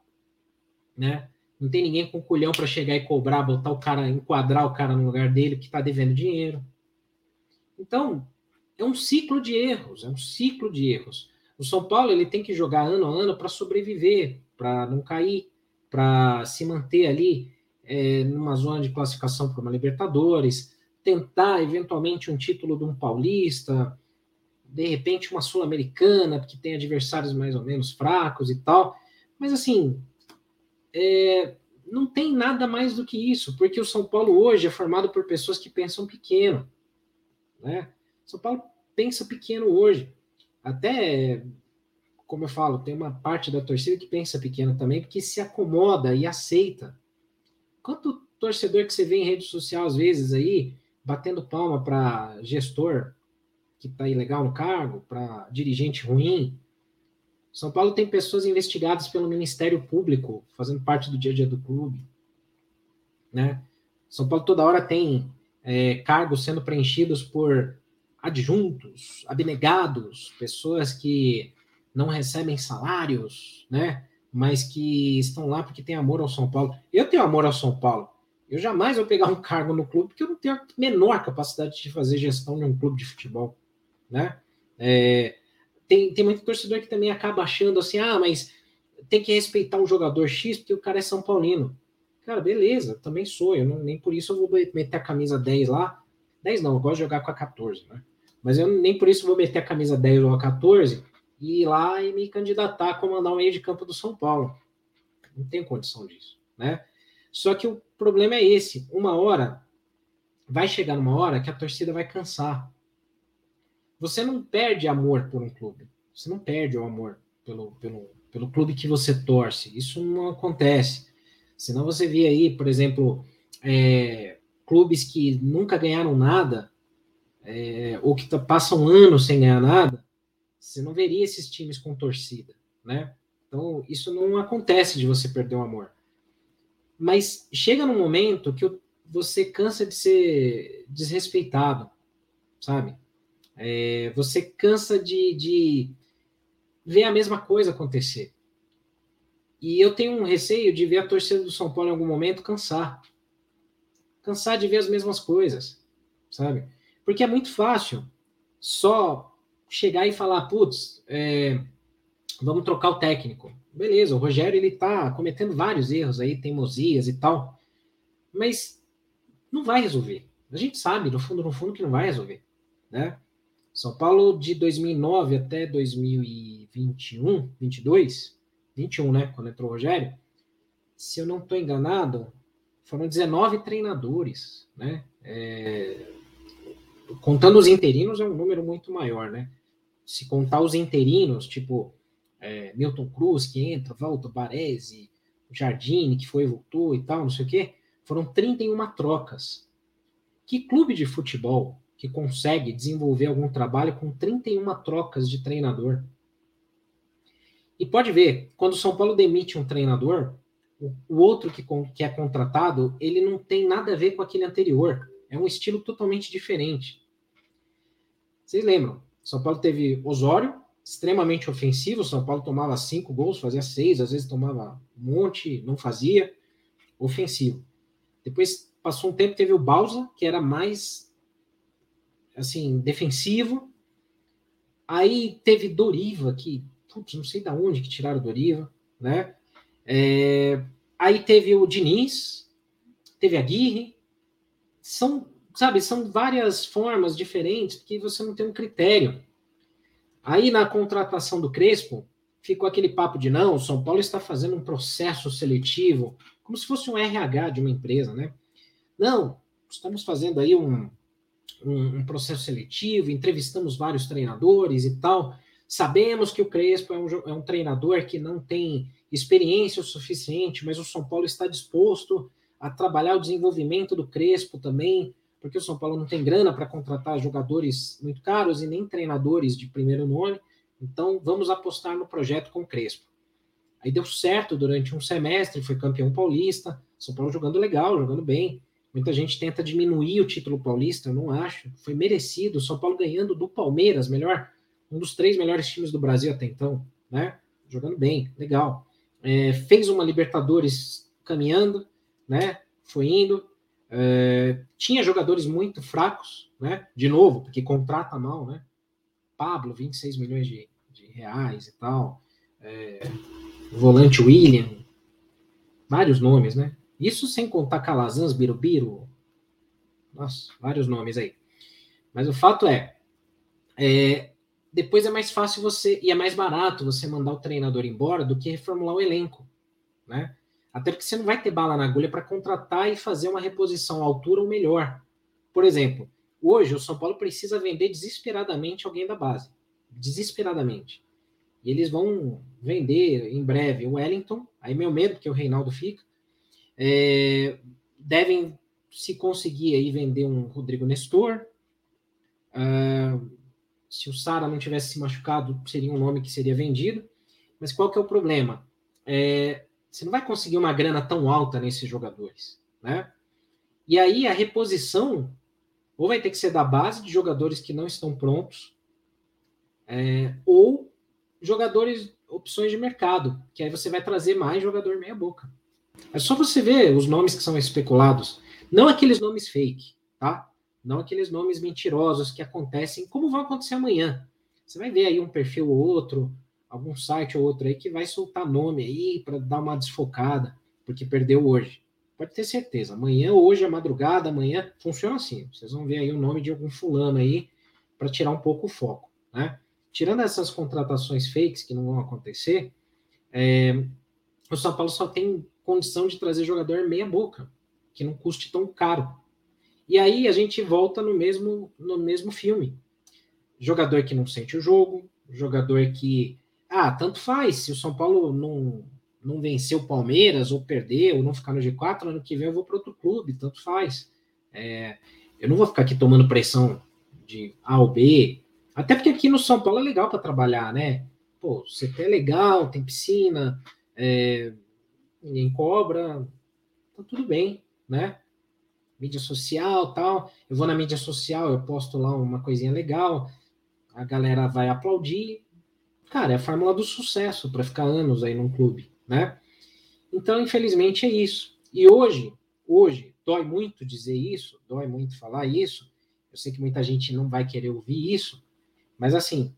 né? Não tem ninguém com culhão para chegar e cobrar, botar o cara, enquadrar o cara no lugar dele que está devendo dinheiro. Então, é um ciclo de erros, é um ciclo de erros. O São Paulo ele tem que jogar ano a ano para sobreviver, para não cair, para se manter ali é, numa zona de classificação para uma Libertadores, tentar eventualmente um título de um paulista, de repente uma sul-americana que tem adversários mais ou menos fracos e tal. Mas assim, é, não tem nada mais do que isso, porque o São Paulo hoje é formado por pessoas que pensam pequeno. Né? São Paulo pensa pequeno hoje. Até, como eu falo, tem uma parte da torcida que pensa pequeno também, porque se acomoda e aceita. Quanto torcedor que você vê em rede social, às vezes, aí, batendo palma para gestor que está ilegal no cargo, para dirigente ruim, são Paulo tem pessoas investigadas pelo Ministério Público, fazendo parte do dia a dia do clube. Né? São Paulo toda hora tem é, cargos sendo preenchidos por adjuntos, abnegados, pessoas que não recebem salários, né? Mas que estão lá porque têm amor ao São Paulo. Eu tenho amor ao São Paulo. Eu jamais vou pegar um cargo no clube porque eu não tenho a menor capacidade de fazer gestão de um clube de futebol, né? É, tem, tem muito torcedor que também acaba achando assim, ah, mas tem que respeitar um jogador X porque o cara é São Paulino. Cara, beleza, também sou. Eu não, nem por isso eu vou meter a camisa 10 lá. 10 não, eu gosto de jogar com a 14, né? Mas eu nem por isso vou meter a camisa 10 ou a 14 e ir lá e me candidatar a comandar o meio de campo do São Paulo. Não tenho condição disso, né? Só que o problema é esse. Uma hora, vai chegar uma hora que a torcida vai cansar. Você não perde amor por um clube. Você não perde o amor pelo, pelo, pelo clube que você torce. Isso não acontece. Senão você vê aí, por exemplo, é, clubes que nunca ganharam nada, é, ou que passam anos sem ganhar nada, você não veria esses times com torcida, né? Então, isso não acontece de você perder o amor. Mas chega num momento que você cansa de ser desrespeitado, sabe? É, você cansa de, de ver a mesma coisa acontecer. E eu tenho um receio de ver a torcida do São Paulo em algum momento cansar. Cansar de ver as mesmas coisas, sabe? Porque é muito fácil só chegar e falar, putz, é, vamos trocar o técnico. Beleza, o Rogério ele tá cometendo vários erros aí, teimosias e tal, mas não vai resolver. A gente sabe, no fundo, no fundo, que não vai resolver, né? São Paulo de 2009 até 2021, 22, 21, né, quando entrou o Rogério, se eu não estou enganado, foram 19 treinadores, né? É, contando os interinos é um número muito maior, né? Se contar os interinos, tipo é, Milton Cruz, que entra, volta, Baresi, Jardine, que foi, voltou e tal, não sei o quê, foram 31 trocas. Que clube de futebol que consegue desenvolver algum trabalho com 31 trocas de treinador? E pode ver, quando o São Paulo demite um treinador, o outro que, que é contratado, ele não tem nada a ver com aquele anterior. É um estilo totalmente diferente. Vocês lembram? São Paulo teve Osório, extremamente ofensivo. São Paulo tomava cinco gols, fazia seis, às vezes tomava um monte, não fazia. Ofensivo. Depois passou um tempo, teve o Bausa, que era mais assim, defensivo. Aí teve Doriva, que putz, não sei de onde que tiraram Doriva, né? É, aí teve o Diniz, teve a Guirre. São, sabe, são várias formas diferentes, porque você não tem um critério. Aí na contratação do Crespo, ficou aquele papo de não, o São Paulo está fazendo um processo seletivo, como se fosse um RH de uma empresa, né? Não, estamos fazendo aí um, um, um processo seletivo, entrevistamos vários treinadores e tal. Sabemos que o Crespo é um, é um treinador que não tem experiência o suficiente, mas o São Paulo está disposto a trabalhar o desenvolvimento do Crespo também, porque o São Paulo não tem grana para contratar jogadores muito caros e nem treinadores de primeiro nome. Então, vamos apostar no projeto com o Crespo. Aí deu certo durante um semestre, foi campeão paulista, São Paulo jogando legal, jogando bem. Muita gente tenta diminuir o título paulista, eu não acho. Foi merecido, São Paulo ganhando do Palmeiras, melhor, um dos três melhores times do Brasil até então, né? Jogando bem, legal é, fez uma Libertadores caminhando, né? Foi indo. É, tinha jogadores muito fracos, né? De novo, porque contrata mal, né? Pablo, 26 milhões de, de reais e tal. É, volante William, vários nomes, né? Isso sem contar Calazans, Birubiru, nossa, vários nomes aí. Mas o fato é, é depois é mais fácil você e é mais barato você mandar o treinador embora do que reformular o elenco, né? Até porque você não vai ter bala na agulha para contratar e fazer uma reposição à altura ou melhor. Por exemplo, hoje o São Paulo precisa vender desesperadamente alguém da base, desesperadamente. E eles vão vender em breve o Wellington, aí meu medo que o Reinaldo fica. É, devem se conseguir aí vender um Rodrigo Nestor. Uh, se o Sara não tivesse se machucado, seria um nome que seria vendido. Mas qual que é o problema? É, você não vai conseguir uma grana tão alta nesses jogadores, né? E aí a reposição ou vai ter que ser da base de jogadores que não estão prontos, é, ou jogadores opções de mercado, que aí você vai trazer mais jogador meia boca. É só você ver os nomes que são especulados, não aqueles nomes fake, tá? não aqueles nomes mentirosos que acontecem, como vão acontecer amanhã. Você vai ver aí um perfil ou outro, algum site ou outro aí que vai soltar nome aí para dar uma desfocada, porque perdeu hoje. Pode ter certeza. Amanhã, hoje, a madrugada, amanhã, funciona assim. Vocês vão ver aí o nome de algum fulano aí para tirar um pouco o foco, né? Tirando essas contratações fakes que não vão acontecer, é, o São Paulo só tem condição de trazer jogador meia boca, que não custe tão caro. E aí a gente volta no mesmo, no mesmo filme. Jogador que não sente o jogo, jogador que. Ah, tanto faz. Se o São Paulo não, não vencer o Palmeiras, ou perder, ou não ficar no G4, ano que vem eu vou para outro clube, tanto faz. É, eu não vou ficar aqui tomando pressão de A ou B. Até porque aqui no São Paulo é legal para trabalhar, né? Pô, você é legal, tem piscina, é, ninguém cobra, tá tudo bem, né? mídia social tal. Eu vou na mídia social, eu posto lá uma coisinha legal, a galera vai aplaudir. Cara, é a fórmula do sucesso para ficar anos aí num clube, né? Então, infelizmente, é isso. E hoje, hoje, dói muito dizer isso, dói muito falar isso. Eu sei que muita gente não vai querer ouvir isso, mas assim,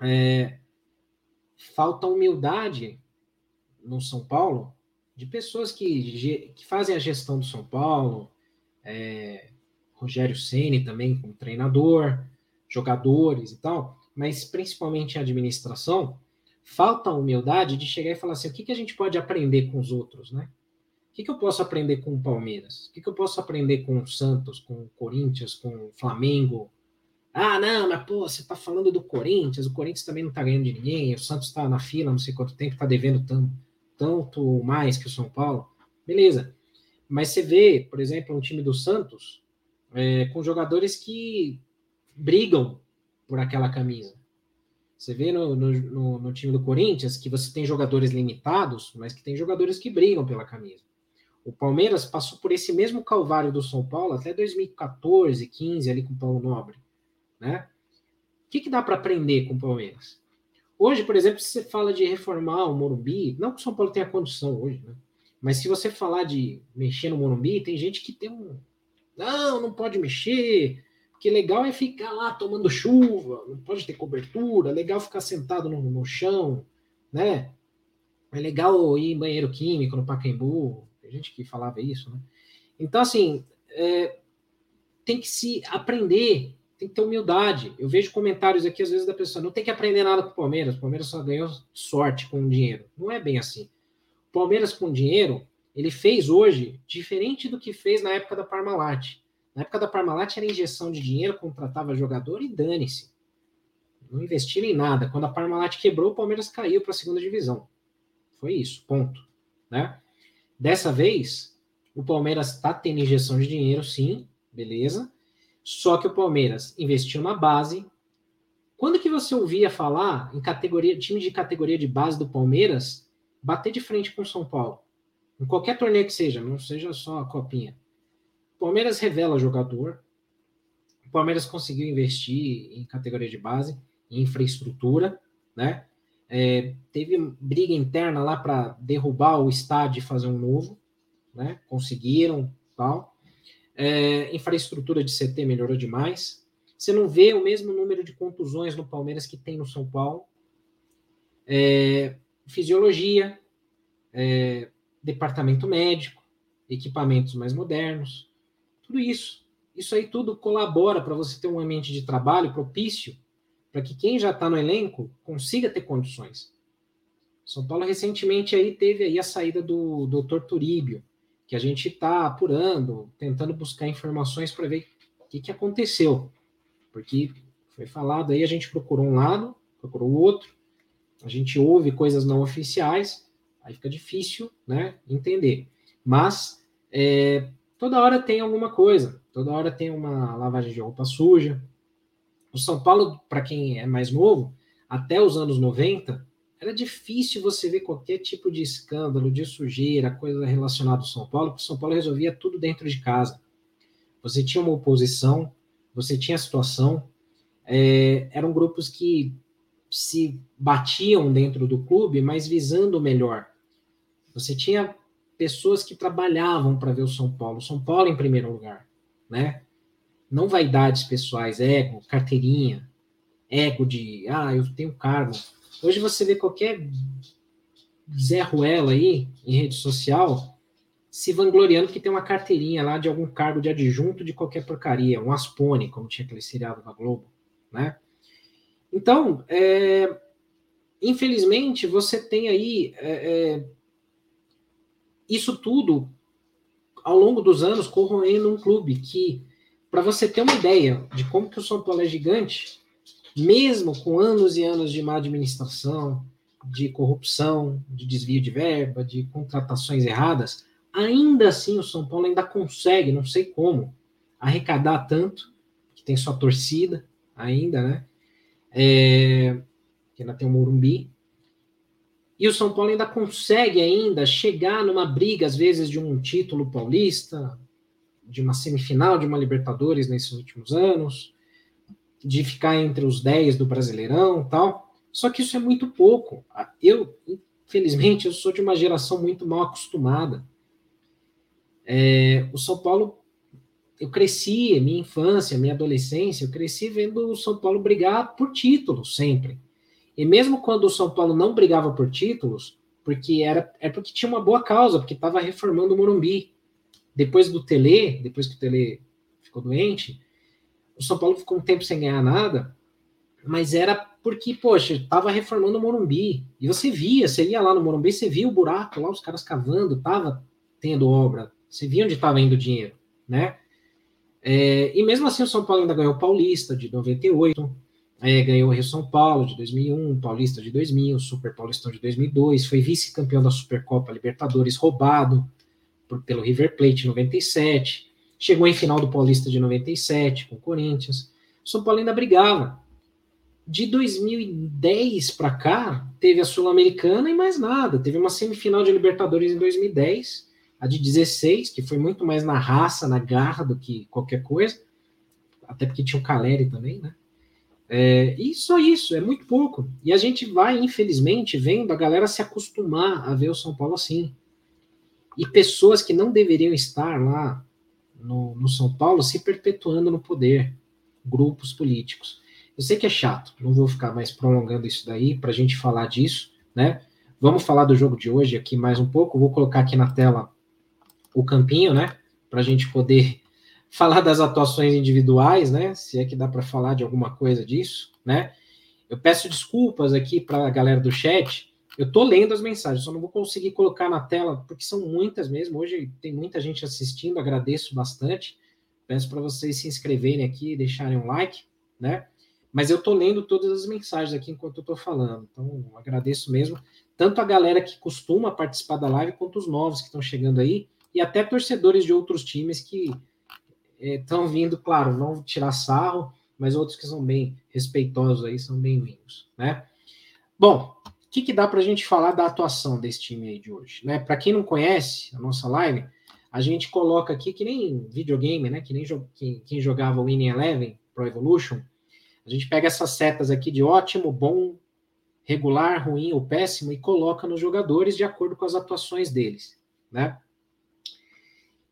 é, falta humildade no São Paulo de pessoas que, que fazem a gestão do São Paulo, é, Rogério Ceni também como treinador, jogadores e tal, mas principalmente a administração, falta a humildade de chegar e falar assim, o que, que a gente pode aprender com os outros, né? O que, que eu posso aprender com o Palmeiras? O que, que eu posso aprender com o Santos, com o Corinthians, com o Flamengo? Ah, não, mas pô, você tá falando do Corinthians, o Corinthians também não tá ganhando de ninguém, o Santos tá na fila, não sei quanto tempo, tá devendo tanto, tanto mais que o São Paulo. Beleza. Mas você vê, por exemplo, um time do Santos é, com jogadores que brigam por aquela camisa. Você vê no, no, no, time do Corinthians que você tem jogadores limitados, mas que tem jogadores que brigam pela camisa. O Palmeiras passou por esse mesmo calvário do São Paulo até 2014, 15, ali com o Paulo Nobre. Né? O que, que dá para aprender com o Palmeiras? Hoje, por exemplo, se você fala de reformar o Morumbi, não que o São Paulo tenha condição hoje, né? mas se você falar de mexer no Morumbi, tem gente que tem um. Não, não pode mexer, porque legal é ficar lá tomando chuva, não pode ter cobertura, legal ficar sentado no, no chão, né? É legal ir em banheiro químico no Pacaembu, gente que falava isso, né? Então, assim, é, tem que se aprender, tem que ter humildade. Eu vejo comentários aqui, às vezes, da pessoa, não tem que aprender nada com o Palmeiras, o Palmeiras só ganhou sorte com o dinheiro. Não é bem assim. O Palmeiras com dinheiro, ele fez hoje diferente do que fez na época da Parmalat. Na época da Parmalat era injeção de dinheiro, contratava jogador e dane-se. Não investiram em nada. Quando a Parmalat quebrou, o Palmeiras caiu para a segunda divisão. Foi isso, ponto. Né? Dessa vez, o Palmeiras está tendo injeção de dinheiro, sim, beleza. Só que o Palmeiras investiu na base. Quando que você ouvia falar em categoria, time de categoria de base do Palmeiras bater de frente com o São Paulo? Em qualquer torneio que seja, não seja só a copinha. O Palmeiras revela jogador. O Palmeiras conseguiu investir em categoria de base, em infraestrutura, né? É, teve briga interna lá para derrubar o estádio e fazer um novo, né? Conseguiram, tal. É, infraestrutura de CT melhorou demais. Você não vê o mesmo número de contusões no Palmeiras que tem no São Paulo. É, fisiologia, é, departamento médico, equipamentos mais modernos, tudo isso. Isso aí tudo colabora para você ter um ambiente de trabalho propício para que quem já está no elenco consiga ter condições. São Paulo recentemente aí teve aí a saída do Dr. Turíbio, que a gente está apurando, tentando buscar informações para ver o que, que aconteceu. Porque foi falado aí, a gente procurou um lado, procurou o outro, a gente ouve coisas não oficiais, aí fica difícil né, entender. Mas é, toda hora tem alguma coisa, toda hora tem uma lavagem de roupa suja, o São Paulo, para quem é mais novo, até os anos 90, era difícil você ver qualquer tipo de escândalo, de sujeira, coisa relacionada ao São Paulo, porque o São Paulo resolvia tudo dentro de casa. Você tinha uma oposição, você tinha a situação, é, eram grupos que se batiam dentro do clube, mas visando o melhor. Você tinha pessoas que trabalhavam para ver o São Paulo, São Paulo em primeiro lugar, né? não vaidades pessoais, ego, carteirinha, ego de, ah, eu tenho cargo. Hoje você vê qualquer Zé Ruela aí, em rede social, se vangloriando que tem uma carteirinha lá de algum cargo de adjunto de qualquer porcaria, um Aspone, como tinha aquele seriado da Globo, né? Então, é, infelizmente, você tem aí é, é, isso tudo ao longo dos anos corroendo um clube que para você ter uma ideia de como que o São Paulo é gigante, mesmo com anos e anos de má administração, de corrupção, de desvio de verba, de contratações erradas, ainda assim o São Paulo ainda consegue, não sei como, arrecadar tanto, que tem sua torcida ainda, né? É, que ainda tem o Morumbi. E o São Paulo ainda consegue ainda chegar numa briga, às vezes, de um título paulista, de uma semifinal de uma Libertadores nesses últimos anos, de ficar entre os 10 do Brasileirão tal. Só que isso é muito pouco. Eu, infelizmente, eu sou de uma geração muito mal acostumada. É, o São Paulo, eu cresci, minha infância, minha adolescência, eu cresci vendo o São Paulo brigar por títulos sempre. E mesmo quando o São Paulo não brigava por títulos, porque era é porque tinha uma boa causa, porque estava reformando o Morumbi. Depois do Tele, depois que o Tele ficou doente, o São Paulo ficou um tempo sem ganhar nada, mas era porque, poxa, estava reformando o Morumbi. E você via, você ia lá no Morumbi, você via o buraco lá, os caras cavando, tava tendo obra, você via onde estava indo o dinheiro, né? É, e mesmo assim o São Paulo ainda ganhou o Paulista de 98, é, ganhou o Rio São Paulo de 2001, Paulista de 2000, Super Paulistão de 2002, foi vice-campeão da Supercopa Libertadores roubado por, pelo River Plate em 97, chegou em final do Paulista de 97 com o Corinthians. O São Paulo ainda brigava. De 2010 para cá, teve a Sul-Americana e mais nada. Teve uma semifinal de Libertadores em 2010 a de 16, que foi muito mais na raça, na garra do que qualquer coisa, até porque tinha o Caleri também, né? É, e só isso, é muito pouco. E a gente vai, infelizmente, vendo a galera se acostumar a ver o São Paulo assim. E pessoas que não deveriam estar lá no, no São Paulo se perpetuando no poder, grupos políticos. Eu sei que é chato, não vou ficar mais prolongando isso daí para a gente falar disso, né? Vamos falar do jogo de hoje aqui mais um pouco. Vou colocar aqui na tela o campinho, né? Para a gente poder falar das atuações individuais, né? Se é que dá para falar de alguma coisa disso, né? Eu peço desculpas aqui para a galera do chat. Eu tô lendo as mensagens, só não vou conseguir colocar na tela porque são muitas mesmo. Hoje tem muita gente assistindo, agradeço bastante. Peço para vocês se inscreverem aqui, deixarem um like, né? Mas eu tô lendo todas as mensagens aqui enquanto eu tô falando. Então, agradeço mesmo tanto a galera que costuma participar da live quanto os novos que estão chegando aí e até torcedores de outros times que estão é, vindo, claro, vão tirar sarro, mas outros que são bem respeitosos aí são bem-vindos, né? Bom, que, que dá para a gente falar da atuação desse time aí de hoje, né? Para quem não conhece a nossa live, a gente coloca aqui que nem videogame, né? Que nem quem, quem jogava o Winning Eleven Pro Evolution, a gente pega essas setas aqui de ótimo, bom, regular, ruim ou péssimo e coloca nos jogadores de acordo com as atuações deles, né?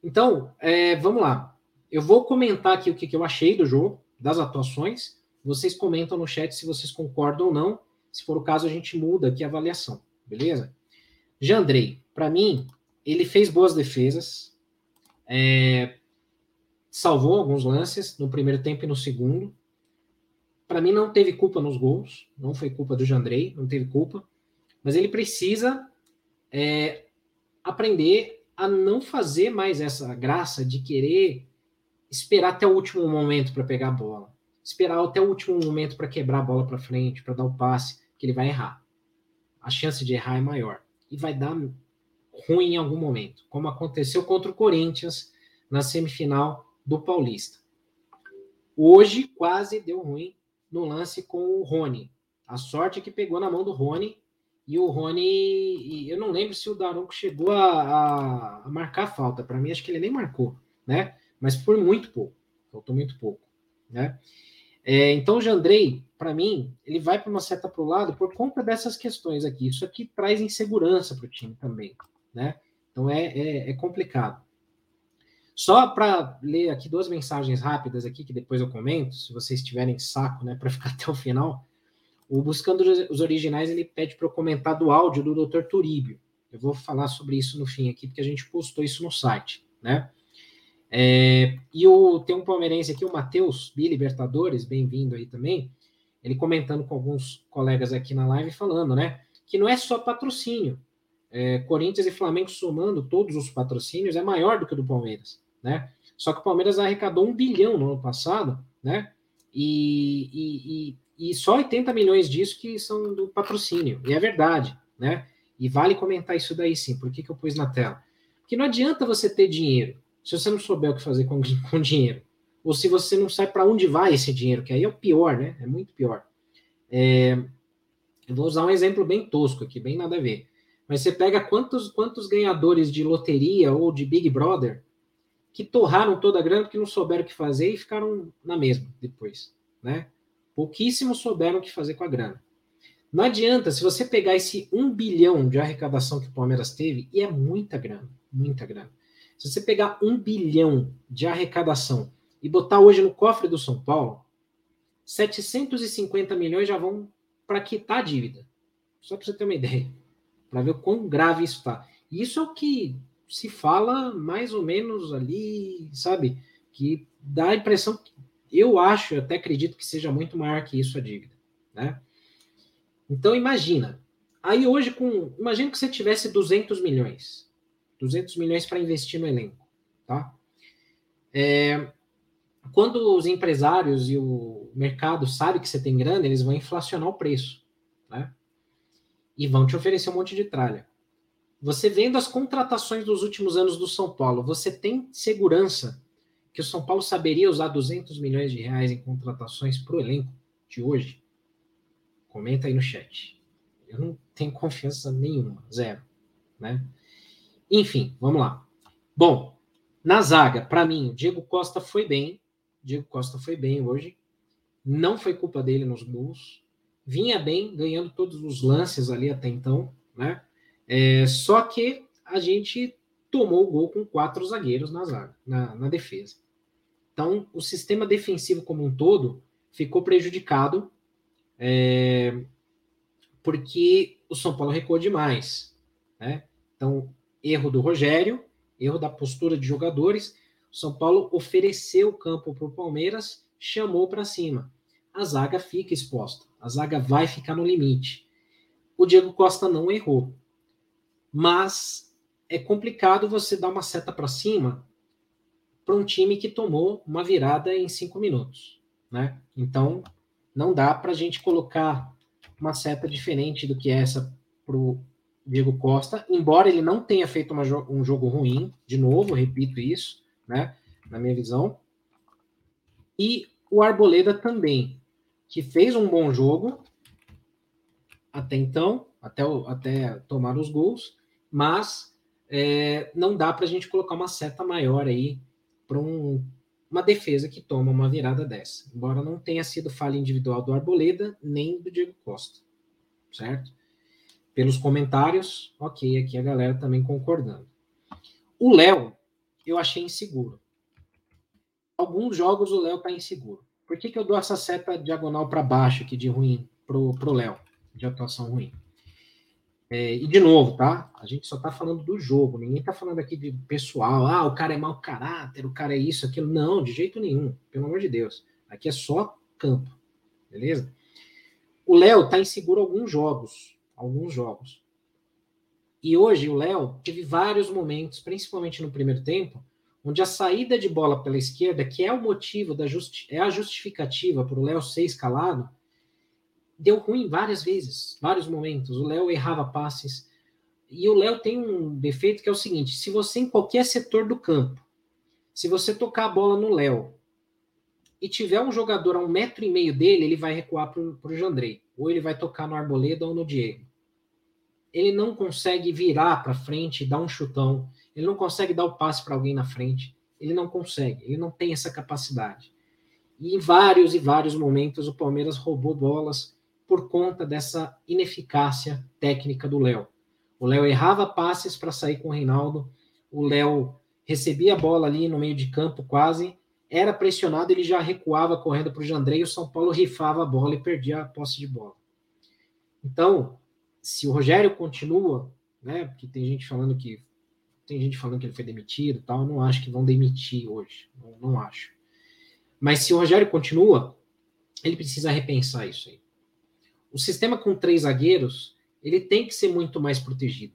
Então, é, vamos lá. Eu vou comentar aqui o que, que eu achei do jogo, das atuações. Vocês comentam no chat se vocês concordam ou não. Se for o caso, a gente muda aqui a avaliação, beleza? Jandrei, para mim, ele fez boas defesas, é, salvou alguns lances no primeiro tempo e no segundo. Para mim, não teve culpa nos gols, não foi culpa do Jandrei, não teve culpa, mas ele precisa é, aprender a não fazer mais essa graça de querer esperar até o último momento para pegar a bola, esperar até o último momento para quebrar a bola para frente, para dar o passe, que ele vai errar. A chance de errar é maior e vai dar ruim em algum momento, como aconteceu contra o Corinthians na semifinal do Paulista. Hoje quase deu ruim no lance com o Rony. A sorte é que pegou na mão do Rony e o Rony, eu não lembro se o Daronco chegou a, a, a marcar falta. Para mim, acho que ele nem marcou, né? Mas por muito pouco. Faltou muito pouco, né? É, então, o Jandrei, para mim, ele vai para uma seta para o lado por conta dessas questões aqui. Isso aqui traz insegurança para o time também, né? Então é, é, é complicado. Só para ler aqui duas mensagens rápidas aqui que depois eu comento, se vocês tiverem saco, né, para ficar até o final. O Buscando os Originais, ele pede para eu comentar do áudio do Dr. Turíbio. Eu vou falar sobre isso no fim aqui, porque a gente postou isso no site, né? É, e o, tem um palmeirense aqui, o Matheus Bi Libertadores, bem-vindo aí também, ele comentando com alguns colegas aqui na live, falando, né, que não é só patrocínio. É, Corinthians e Flamengo somando todos os patrocínios é maior do que o do Palmeiras, né? Só que o Palmeiras arrecadou um bilhão no ano passado, né? E, e, e só 80 milhões disso que são do patrocínio. E é verdade, né? E vale comentar isso daí sim. Por que, que eu pus na tela? Porque não adianta você ter dinheiro se você não souber o que fazer com, com dinheiro. Ou se você não sabe para onde vai esse dinheiro, que aí é o pior, né? É muito pior. É, eu vou usar um exemplo bem tosco aqui, bem nada a ver. Mas você pega quantos, quantos ganhadores de loteria ou de Big Brother que torraram toda a grana porque não souberam o que fazer e ficaram na mesma depois, né? Pouquíssimos souberam o que fazer com a grana. Não adianta, se você pegar esse um bilhão de arrecadação que o Palmeiras teve, e é muita grana, muita grana. Se você pegar um bilhão de arrecadação e botar hoje no cofre do São Paulo, 750 milhões já vão para quitar a dívida. Só para você ter uma ideia, para ver o quão grave isso está. Isso é o que se fala mais ou menos ali, sabe? Que dá a impressão que eu acho, eu até acredito que seja muito maior que isso a dívida, né? Então imagina, aí hoje com, imagina que você tivesse 200 milhões. 200 milhões para investir no elenco, tá? É, quando os empresários e o mercado sabem que você tem grana, eles vão inflacionar o preço, né? E vão te oferecer um monte de tralha. Você vendo as contratações dos últimos anos do São Paulo, você tem segurança que o São Paulo saberia usar 200 milhões de reais em contratações para o elenco de hoje? Comenta aí no chat. Eu não tenho confiança nenhuma, zero, né? Enfim, vamos lá. Bom, na zaga, para mim, o Diego Costa foi bem. Diego Costa foi bem hoje. Não foi culpa dele nos gols. Vinha bem, ganhando todos os lances ali até então, né? É, só que a gente tomou o gol com quatro zagueiros na zaga, na, na defesa. Então, o sistema defensivo como um todo ficou prejudicado é, porque o São Paulo recuou demais. Né? Então, erro do Rogério, erro da postura de jogadores. O São Paulo ofereceu o campo para o Palmeiras, chamou para cima. A zaga fica exposta, a zaga vai ficar no limite. O Diego Costa não errou, mas é complicado você dar uma seta para cima para um time que tomou uma virada em cinco minutos, né? Então não dá para a gente colocar uma seta diferente do que essa para o Diego Costa, embora ele não tenha feito uma, um jogo ruim, de novo, repito isso, né, na minha visão. E o Arboleda também, que fez um bom jogo até então, até, até tomar os gols, mas é, não dá para a gente colocar uma seta maior aí para um, uma defesa que toma uma virada dessa, embora não tenha sido falha individual do Arboleda nem do Diego Costa, certo? Pelos comentários, ok, aqui a galera também concordando. O Léo, eu achei inseguro. Alguns jogos o Léo tá inseguro. Por que, que eu dou essa seta diagonal para baixo aqui de ruim pro, pro Léo, de atuação ruim? É, e de novo, tá? A gente só tá falando do jogo, ninguém tá falando aqui de pessoal, ah, o cara é mau caráter, o cara é isso, aquilo. Não, de jeito nenhum, pelo amor de Deus. Aqui é só campo, beleza? O Léo tá inseguro alguns jogos alguns jogos. E hoje o Léo teve vários momentos, principalmente no primeiro tempo, onde a saída de bola pela esquerda, que é o motivo da justi é a justificativa para o Léo ser escalado, deu ruim várias vezes, vários momentos. O Léo errava passes. E o Léo tem um defeito que é o seguinte: se você em qualquer setor do campo, se você tocar a bola no Léo e tiver um jogador a um metro e meio dele, ele vai recuar para o Jandrei. Ou ele vai tocar no Arboleda ou no Diego ele não consegue virar para frente, dar um chutão, ele não consegue dar o passe para alguém na frente, ele não consegue, ele não tem essa capacidade. E em vários e vários momentos o Palmeiras roubou bolas por conta dessa ineficácia técnica do Léo. O Léo errava passes para sair com o Reinaldo, o Léo recebia a bola ali no meio de campo quase, era pressionado, ele já recuava correndo para o Jandrei, e o São Paulo rifava a bola e perdia a posse de bola. Então, se o Rogério continua, né? Porque tem gente falando que tem gente falando que ele foi demitido, tal. Não acho que vão demitir hoje, não, não acho. Mas se o Rogério continua, ele precisa repensar isso aí. O sistema com três zagueiros, ele tem que ser muito mais protegido.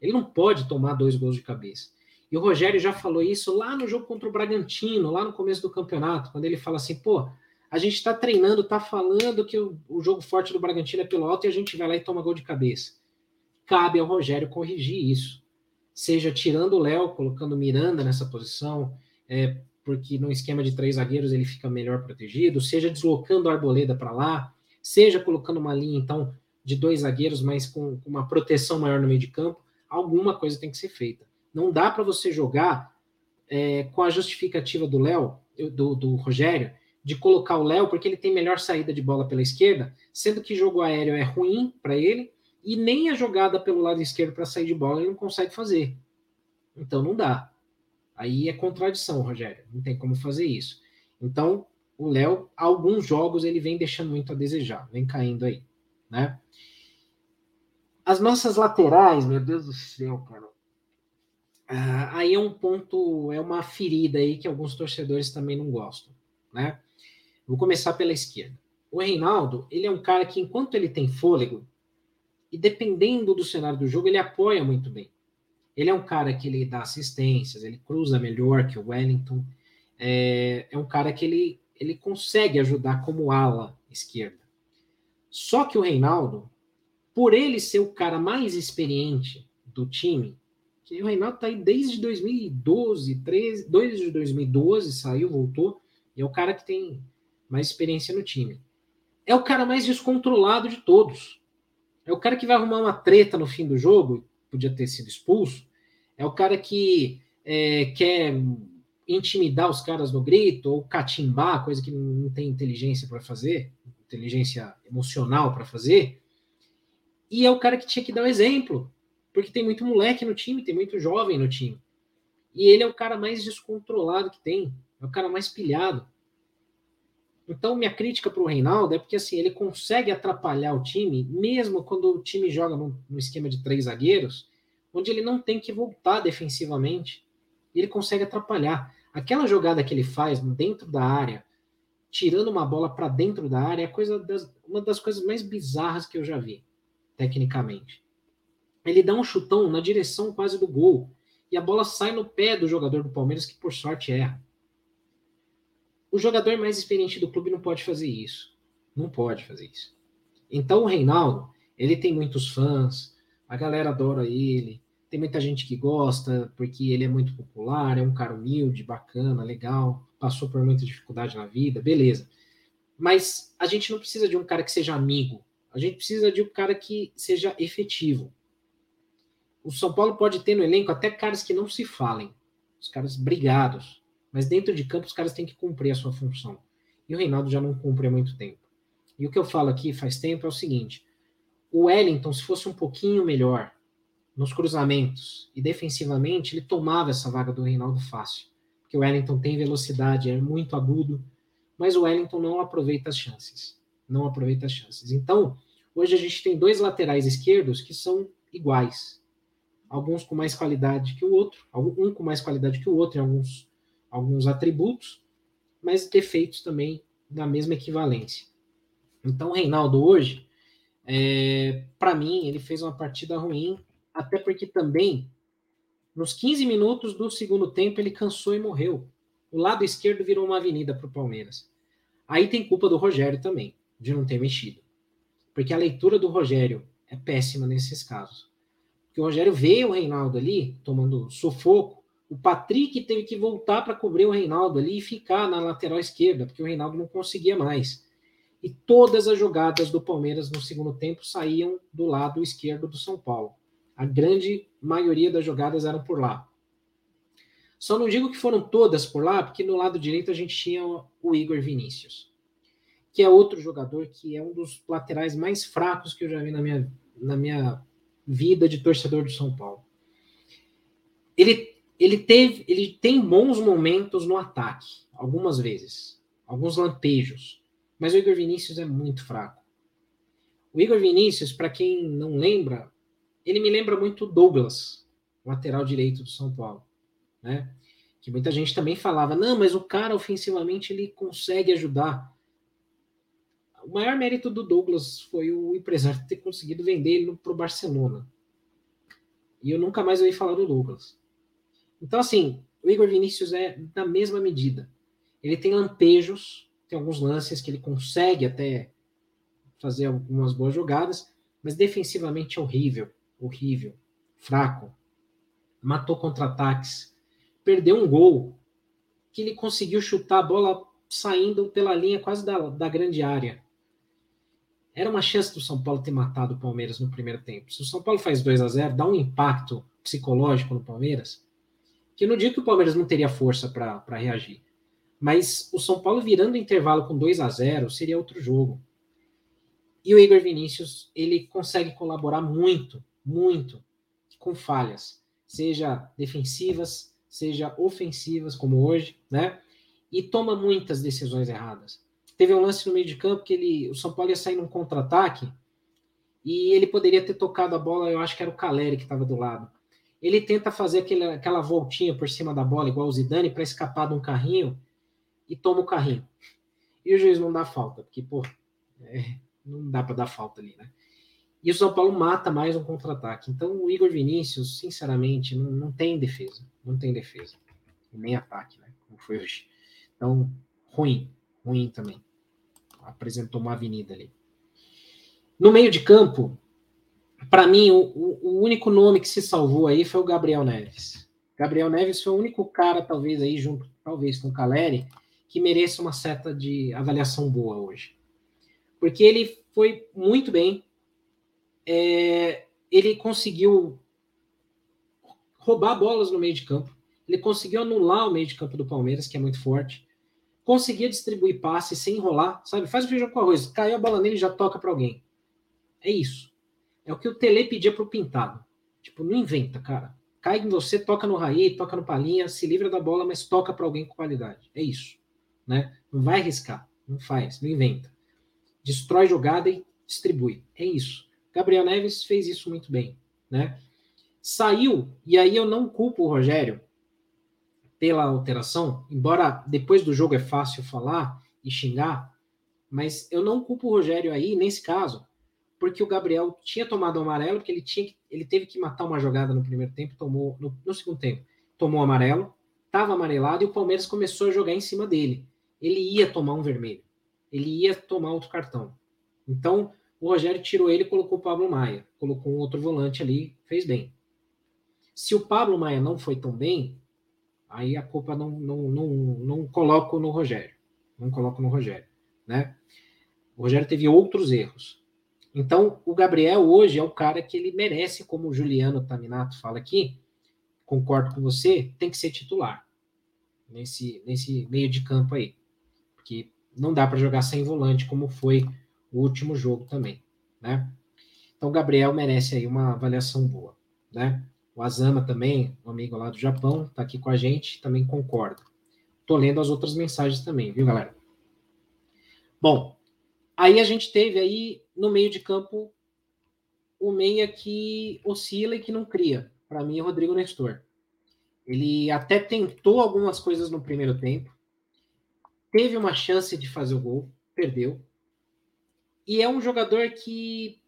Ele não pode tomar dois gols de cabeça. E o Rogério já falou isso lá no jogo contra o Bragantino, lá no começo do campeonato, quando ele fala assim, pô, a gente está treinando, está falando que o, o, jogo forte do Bragantino é pelo alto e a gente vai lá e toma gol de cabeça. Cabe ao Rogério corrigir isso. Seja tirando o Léo, colocando Miranda nessa posição, é, porque no esquema de três zagueiros ele fica melhor protegido, seja deslocando a Arboleda para lá, seja colocando uma linha, então, de dois zagueiros, mas com, com uma proteção maior no meio de campo, alguma coisa tem que ser feita. Não dá para você jogar é, com a justificativa do Léo, do, do Rogério, de colocar o Léo porque ele tem melhor saída de bola pela esquerda, sendo que jogo aéreo é ruim para ele e nem a jogada pelo lado esquerdo para sair de bola ele não consegue fazer. Então não dá. Aí é contradição, Rogério. Não tem como fazer isso. Então, o Léo, alguns jogos ele vem deixando muito a desejar, vem caindo aí, né? As nossas laterais, meu Deus do céu, cara. Ah, aí é um ponto, é uma ferida aí que alguns torcedores também não gostam, né? Vou começar pela esquerda. O Reinaldo, ele é um cara que, enquanto ele tem fôlego, e dependendo do cenário do jogo, ele apoia muito bem. Ele é um cara que ele dá assistências, ele cruza melhor que o Wellington. É, é um cara que ele, ele consegue ajudar como ala esquerda. Só que o Reinaldo, por ele ser o cara mais experiente do time, que o Reinaldo tá aí desde 2012, 13, desde 2012 saiu, voltou, e é o cara que tem mais experiência no time. É o cara mais descontrolado de todos. É o cara que vai arrumar uma treta no fim do jogo, podia ter sido expulso. É o cara que é, quer intimidar os caras no grito ou catimbar, coisa que não tem inteligência para fazer, inteligência emocional para fazer. E é o cara que tinha que dar o exemplo, porque tem muito moleque no time, tem muito jovem no time. E ele é o cara mais descontrolado que tem, é o cara mais pilhado. Então, minha crítica para o Reinaldo é porque assim, ele consegue atrapalhar o time, mesmo quando o time joga num, esquema de três zagueiros, onde ele não tem que voltar defensivamente. Ele consegue atrapalhar. Aquela jogada que ele faz dentro da área, tirando uma bola para dentro da área, é coisa das, uma das coisas mais bizarras que eu já vi, tecnicamente. Ele dá um chutão na direção quase do gol, e a bola sai no pé do jogador do Palmeiras, que por sorte erra. O jogador mais experiente do clube não pode fazer isso. Não pode fazer isso. Então o Reinaldo, ele tem muitos fãs, a galera adora ele, tem muita gente que gosta porque ele é muito popular, é um cara humilde, bacana, legal, passou por muita dificuldade na vida, beleza. Mas a gente não precisa de um cara que seja amigo, a gente precisa de um cara que seja efetivo. O São Paulo pode ter no elenco até caras que não se falem, os caras brigados, mas dentro de campo, os caras têm que cumprir a sua função. E o Reinaldo já não cumpre há muito tempo. E o que eu falo aqui faz tempo é o seguinte: o Wellington, se fosse um pouquinho melhor nos cruzamentos e defensivamente, ele tomava essa vaga do Reinaldo fácil. Porque o Wellington tem velocidade, é muito agudo, mas o Wellington não aproveita as chances. Não aproveita as chances. Então, hoje a gente tem dois laterais esquerdos que são iguais. Alguns com mais qualidade que o outro, um com mais qualidade que o outro em alguns alguns atributos, mas defeitos também da mesma equivalência. Então, o Reinaldo hoje, é, para mim, ele fez uma partida ruim, até porque também, nos 15 minutos do segundo tempo, ele cansou e morreu. O lado esquerdo virou uma avenida para o Palmeiras. Aí tem culpa do Rogério também, de não ter mexido. Porque a leitura do Rogério é péssima nesses casos. Porque o Rogério vê o Reinaldo ali, tomando sufoco, o Patrick teve que voltar para cobrir o Reinaldo ali e ficar na lateral esquerda, porque o Reinaldo não conseguia mais. E todas as jogadas do Palmeiras no segundo tempo saíam do lado esquerdo do São Paulo. A grande maioria das jogadas eram por lá. Só não digo que foram todas por lá, porque no lado direito a gente tinha o Igor Vinícius, que é outro jogador que é um dos laterais mais fracos que eu já vi na minha, na minha vida de torcedor do São Paulo. Ele ele teve, ele tem bons momentos no ataque, algumas vezes, alguns lampejos, mas o Igor Vinícius é muito fraco. O Igor Vinícius, para quem não lembra, ele me lembra muito Douglas, lateral direito do São Paulo, né? Que muita gente também falava, não, mas o cara ofensivamente ele consegue ajudar. O maior mérito do Douglas foi o empresário ter conseguido vender ele para o Barcelona. E eu nunca mais ouvi falar do Douglas. Então, assim, o Igor Vinícius é da mesma medida. Ele tem lampejos, tem alguns lances que ele consegue até fazer algumas boas jogadas, mas defensivamente é horrível, horrível, fraco. Matou contra-ataques, perdeu um gol que ele conseguiu chutar a bola saindo pela linha quase da, da grande área. Era uma chance do São Paulo ter matado o Palmeiras no primeiro tempo. Se o São Paulo faz 2 a 0 dá um impacto psicológico no Palmeiras que no dia que o Palmeiras não teria força para reagir. Mas o São Paulo virando o intervalo com 2 a 0 seria outro jogo. E o Igor Vinícius, ele consegue colaborar muito, muito com falhas, seja defensivas, seja ofensivas, como hoje, né? E toma muitas decisões erradas. Teve um lance no meio de campo que ele, o São Paulo ia sair num contra-ataque e ele poderia ter tocado a bola, eu acho que era o Caleri que estava do lado ele tenta fazer aquele, aquela voltinha por cima da bola, igual o Zidane, para escapar de um carrinho e toma o carrinho. E o juiz não dá falta, porque, pô, é, não dá para dar falta ali, né? E o São Paulo mata mais um contra-ataque. Então o Igor Vinícius, sinceramente, não, não tem defesa. Não tem defesa. Nem ataque, né? Como foi hoje. Então, ruim. Ruim também. Apresentou uma avenida ali. No meio de campo, para mim, o, o, único nome que se salvou aí foi o Gabriel Neves. Gabriel Neves foi o único cara, talvez aí, junto, talvez com o Caleri, que mereça uma seta de avaliação boa hoje. Porque ele foi muito bem, é, ele conseguiu roubar bolas no meio de campo, ele conseguiu anular o meio de campo do Palmeiras, que é muito forte, conseguia distribuir passes sem enrolar, sabe? Faz o feijão com arroz, caiu a bola nele já toca para alguém. É isso. É o que o Tele pedia pro Pintado. Tipo, não inventa, cara. Cai em você, toca no Raí, toca no Palinha, se livra da bola, mas toca para alguém com qualidade. É isso. Né? Não vai arriscar. Não faz, não inventa. Destrói jogada e distribui. É isso. Gabriel Neves fez isso muito bem. Né? Saiu, e aí eu não culpo o Rogério pela alteração, embora depois do jogo é fácil falar e xingar, mas eu não culpo o Rogério aí, nesse caso, porque o Gabriel tinha tomado o amarelo, porque ele, tinha, ele teve que matar uma jogada no primeiro tempo, tomou no, no segundo tempo, tomou amarelo, estava amarelado e o Palmeiras começou a jogar em cima dele. Ele ia tomar um vermelho, ele ia tomar outro cartão. Então, o Rogério tirou ele e colocou o Pablo Maia, colocou um outro volante ali, fez bem. Se o Pablo Maia não foi tão bem, aí a culpa não, não, não, não coloco no Rogério. Não coloco no Rogério, né? O Rogério teve outros erros. Então, o Gabriel hoje é o cara que ele merece, como o Juliano Taminato fala aqui, concordo com você, tem que ser titular nesse, nesse meio de campo aí. Porque não dá para jogar sem volante, como foi o último jogo também, né? Então, o Gabriel merece aí uma avaliação boa, né? O Azama também, um amigo lá do Japão, está aqui com a gente, também concorda. Tô lendo as outras mensagens também, viu, galera? Bom, Aí a gente teve aí no meio de campo o meia que oscila e que não cria. Para mim, é o Rodrigo Nestor. Ele até tentou algumas coisas no primeiro tempo, teve uma chance de fazer o gol, perdeu. E é um jogador que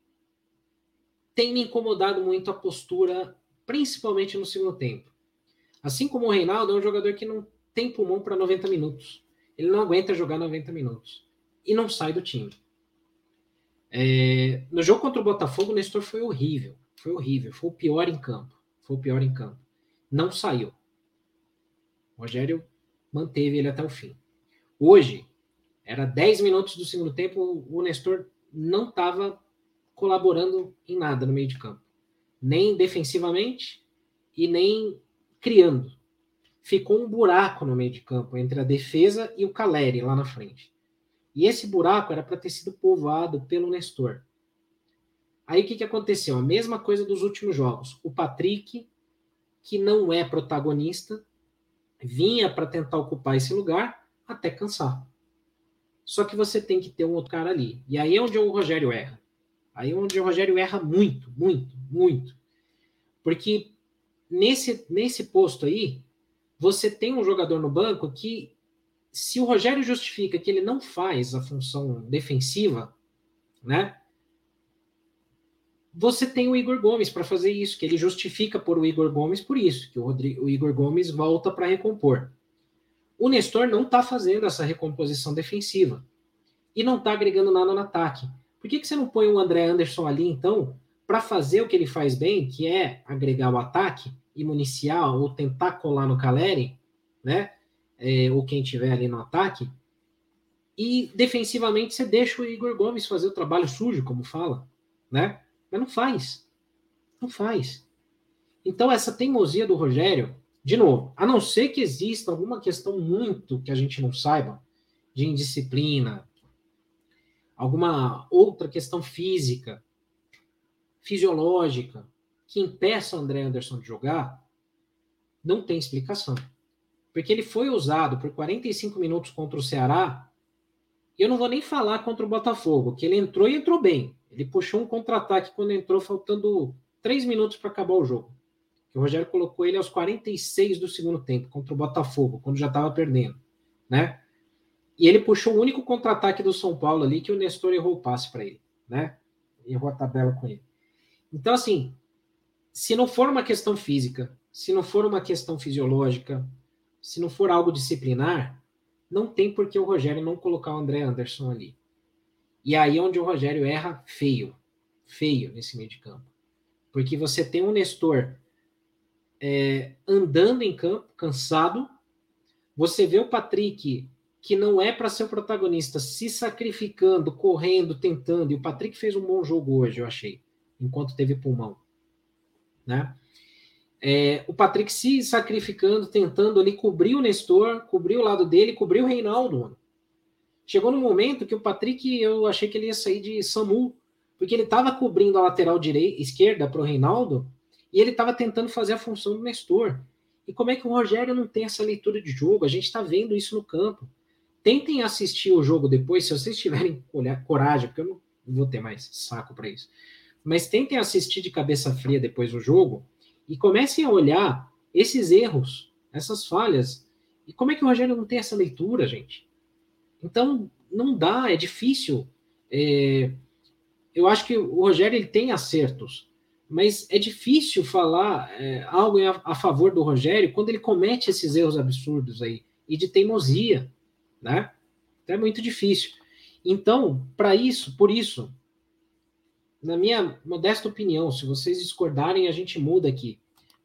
tem me incomodado muito a postura, principalmente no segundo tempo. Assim como o Reinaldo, é um jogador que não tem pulmão para 90 minutos. Ele não aguenta jogar 90 minutos e não sai do time. É, no jogo contra o Botafogo, o Nestor foi horrível. Foi horrível. Foi o pior em campo. Foi o pior em campo. Não saiu. O Rogério manteve ele até o fim. Hoje, era 10 minutos do segundo tempo, o Nestor não estava colaborando em nada no meio de campo. Nem defensivamente e nem criando. Ficou um buraco no meio de campo entre a defesa e o Caleri lá na frente. E esse buraco era para ter sido povoado pelo Nestor. Aí o que, que aconteceu? A mesma coisa dos últimos jogos. O Patrick, que não é protagonista, vinha para tentar ocupar esse lugar até cansar. Só que você tem que ter um outro cara ali. E aí é onde o Rogério erra. Aí é onde o Rogério erra muito, muito, muito. Porque nesse, nesse posto aí, você tem um jogador no banco que se o Rogério justifica que ele não faz a função defensiva, né? Você tem o Igor Gomes para fazer isso, que ele justifica por o Igor Gomes por isso, que o, Rodrigo, o Igor Gomes volta para recompor. O Nestor não está fazendo essa recomposição defensiva e não está agregando nada no ataque. Por que, que você não põe o André Anderson ali, então, para fazer o que ele faz bem, que é agregar o ataque e municiar ou tentar colar no Caleri, né? É, ou quem tiver ali no ataque. E defensivamente você deixa o Igor Gomes fazer o trabalho sujo, como fala, né? Mas não faz. Não faz. Então essa teimosia do Rogério, de novo, a não ser que exista alguma questão muito que a gente não saiba, de indisciplina, alguma outra questão física, fisiológica, que impeça o André Anderson de jogar, não tem explicação porque ele foi usado por 45 minutos contra o Ceará. E eu não vou nem falar contra o Botafogo, que ele entrou e entrou bem. Ele puxou um contra-ataque quando entrou, faltando três minutos para acabar o jogo. o Rogério colocou ele aos 46 do segundo tempo contra o Botafogo, quando já estava perdendo, né? E ele puxou o único contra-ataque do São Paulo ali que o Nestor errou o passe para ele, né? Errou a tabela com ele. Então, assim, se não for uma questão física, se não for uma questão fisiológica, se não for algo disciplinar, não tem por que o Rogério não colocar o André Anderson ali. E aí é onde o Rogério erra feio, feio nesse meio de campo. Porque você tem um Nestor é, andando em campo, cansado, você vê o Patrick, que não é para ser o protagonista, se sacrificando, correndo, tentando, e o Patrick fez um bom jogo hoje, eu achei, enquanto teve pulmão. Né? É, o Patrick se sacrificando, tentando ali cobrir o Nestor, cobrir o lado dele, cobrir o Reinaldo. Chegou no momento que o Patrick, eu achei que ele ia sair de SAMU, porque ele estava cobrindo a lateral direita, esquerda para o Reinaldo, e ele estava tentando fazer a função do Nestor. E como é que o Rogério não tem essa leitura de jogo? A gente está vendo isso no campo. Tentem assistir o jogo depois, se vocês tiverem coragem, porque eu não vou ter mais saco para isso. Mas tentem assistir de cabeça fria depois o jogo e comecem a olhar esses erros, essas falhas. E como é que o Rogério não tem essa leitura, gente? Então, não dá, é difícil. É, eu acho que o Rogério ele tem acertos, mas é difícil falar é, algo a, a, favor do Rogério quando ele comete esses erros absurdos aí e de teimosia, né? Então é muito difícil. Então, para isso, por isso, na minha modesta opinião, se vocês discordarem, a gente muda aqui.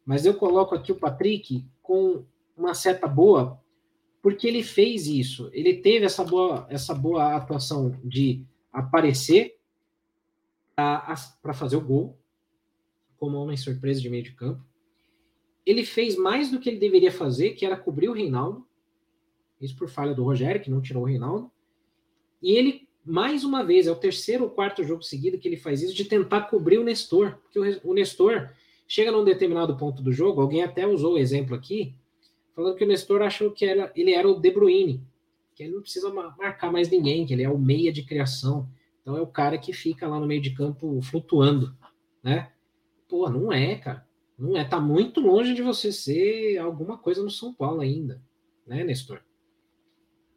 Mas eu coloco aqui o Patrick com uma seta boa, porque ele fez isso. Ele teve essa boa, essa boa atuação de aparecer para fazer o gol, como homem surpresa de meio de campo. Ele fez mais do que ele deveria fazer, que era cobrir o Reinaldo. Isso por falha do Rogério, que não tirou o Reinaldo. E ele mais uma vez, é o terceiro ou quarto jogo seguido que ele faz isso, de tentar cobrir o Nestor. Porque o, Nestor chega num determinado ponto do jogo, alguém até usou o exemplo aqui, falando que o Nestor achou que era, ele era o De Bruyne, que ele não precisa marcar mais ninguém, que ele é o meia de criação. Então é o cara que fica lá no meio de campo flutuando, né? Pô, não é, cara. Não é. Tá muito longe de você ser alguma coisa no São Paulo ainda, né, Nestor?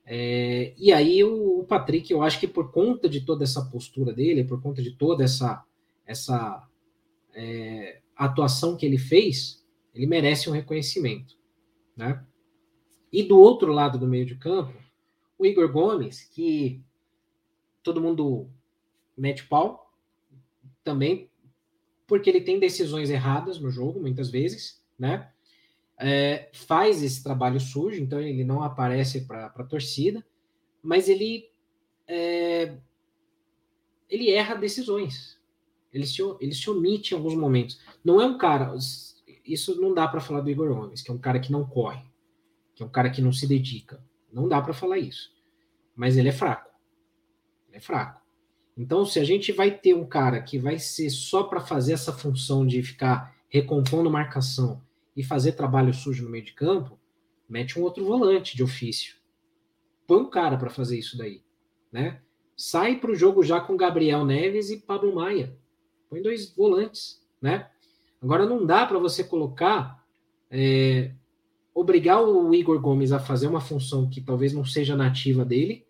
É, e aí o, Patrick, eu acho que por conta de toda essa postura dele, por conta de toda essa, essa é, atuação que ele fez, ele merece um reconhecimento. Né? E do outro lado do meio de campo, o Igor Gomes, que todo mundo mete pau, também porque ele tem decisões erradas no jogo, muitas vezes, né? é, faz esse trabalho sujo, então ele não aparece para a torcida, mas ele é, ele erra decisões. Ele se, ele se omite em alguns momentos. Não é um cara. Isso não dá para falar do Igor Gomes, que é um cara que não corre, que é um cara que não se dedica. Não dá para falar isso. Mas ele é fraco. Ele é fraco. Então, se a gente vai ter um cara que vai ser só para fazer essa função de ficar recompondo marcação e fazer trabalho sujo no meio de campo, mete um outro volante de ofício. Põe um cara para fazer isso daí, né? Sai para o jogo já com Gabriel Neves e Pablo Maia. Põe dois volantes, né? Agora não dá para você colocar, é, obrigar o Igor Gomes a fazer uma função que talvez não seja nativa dele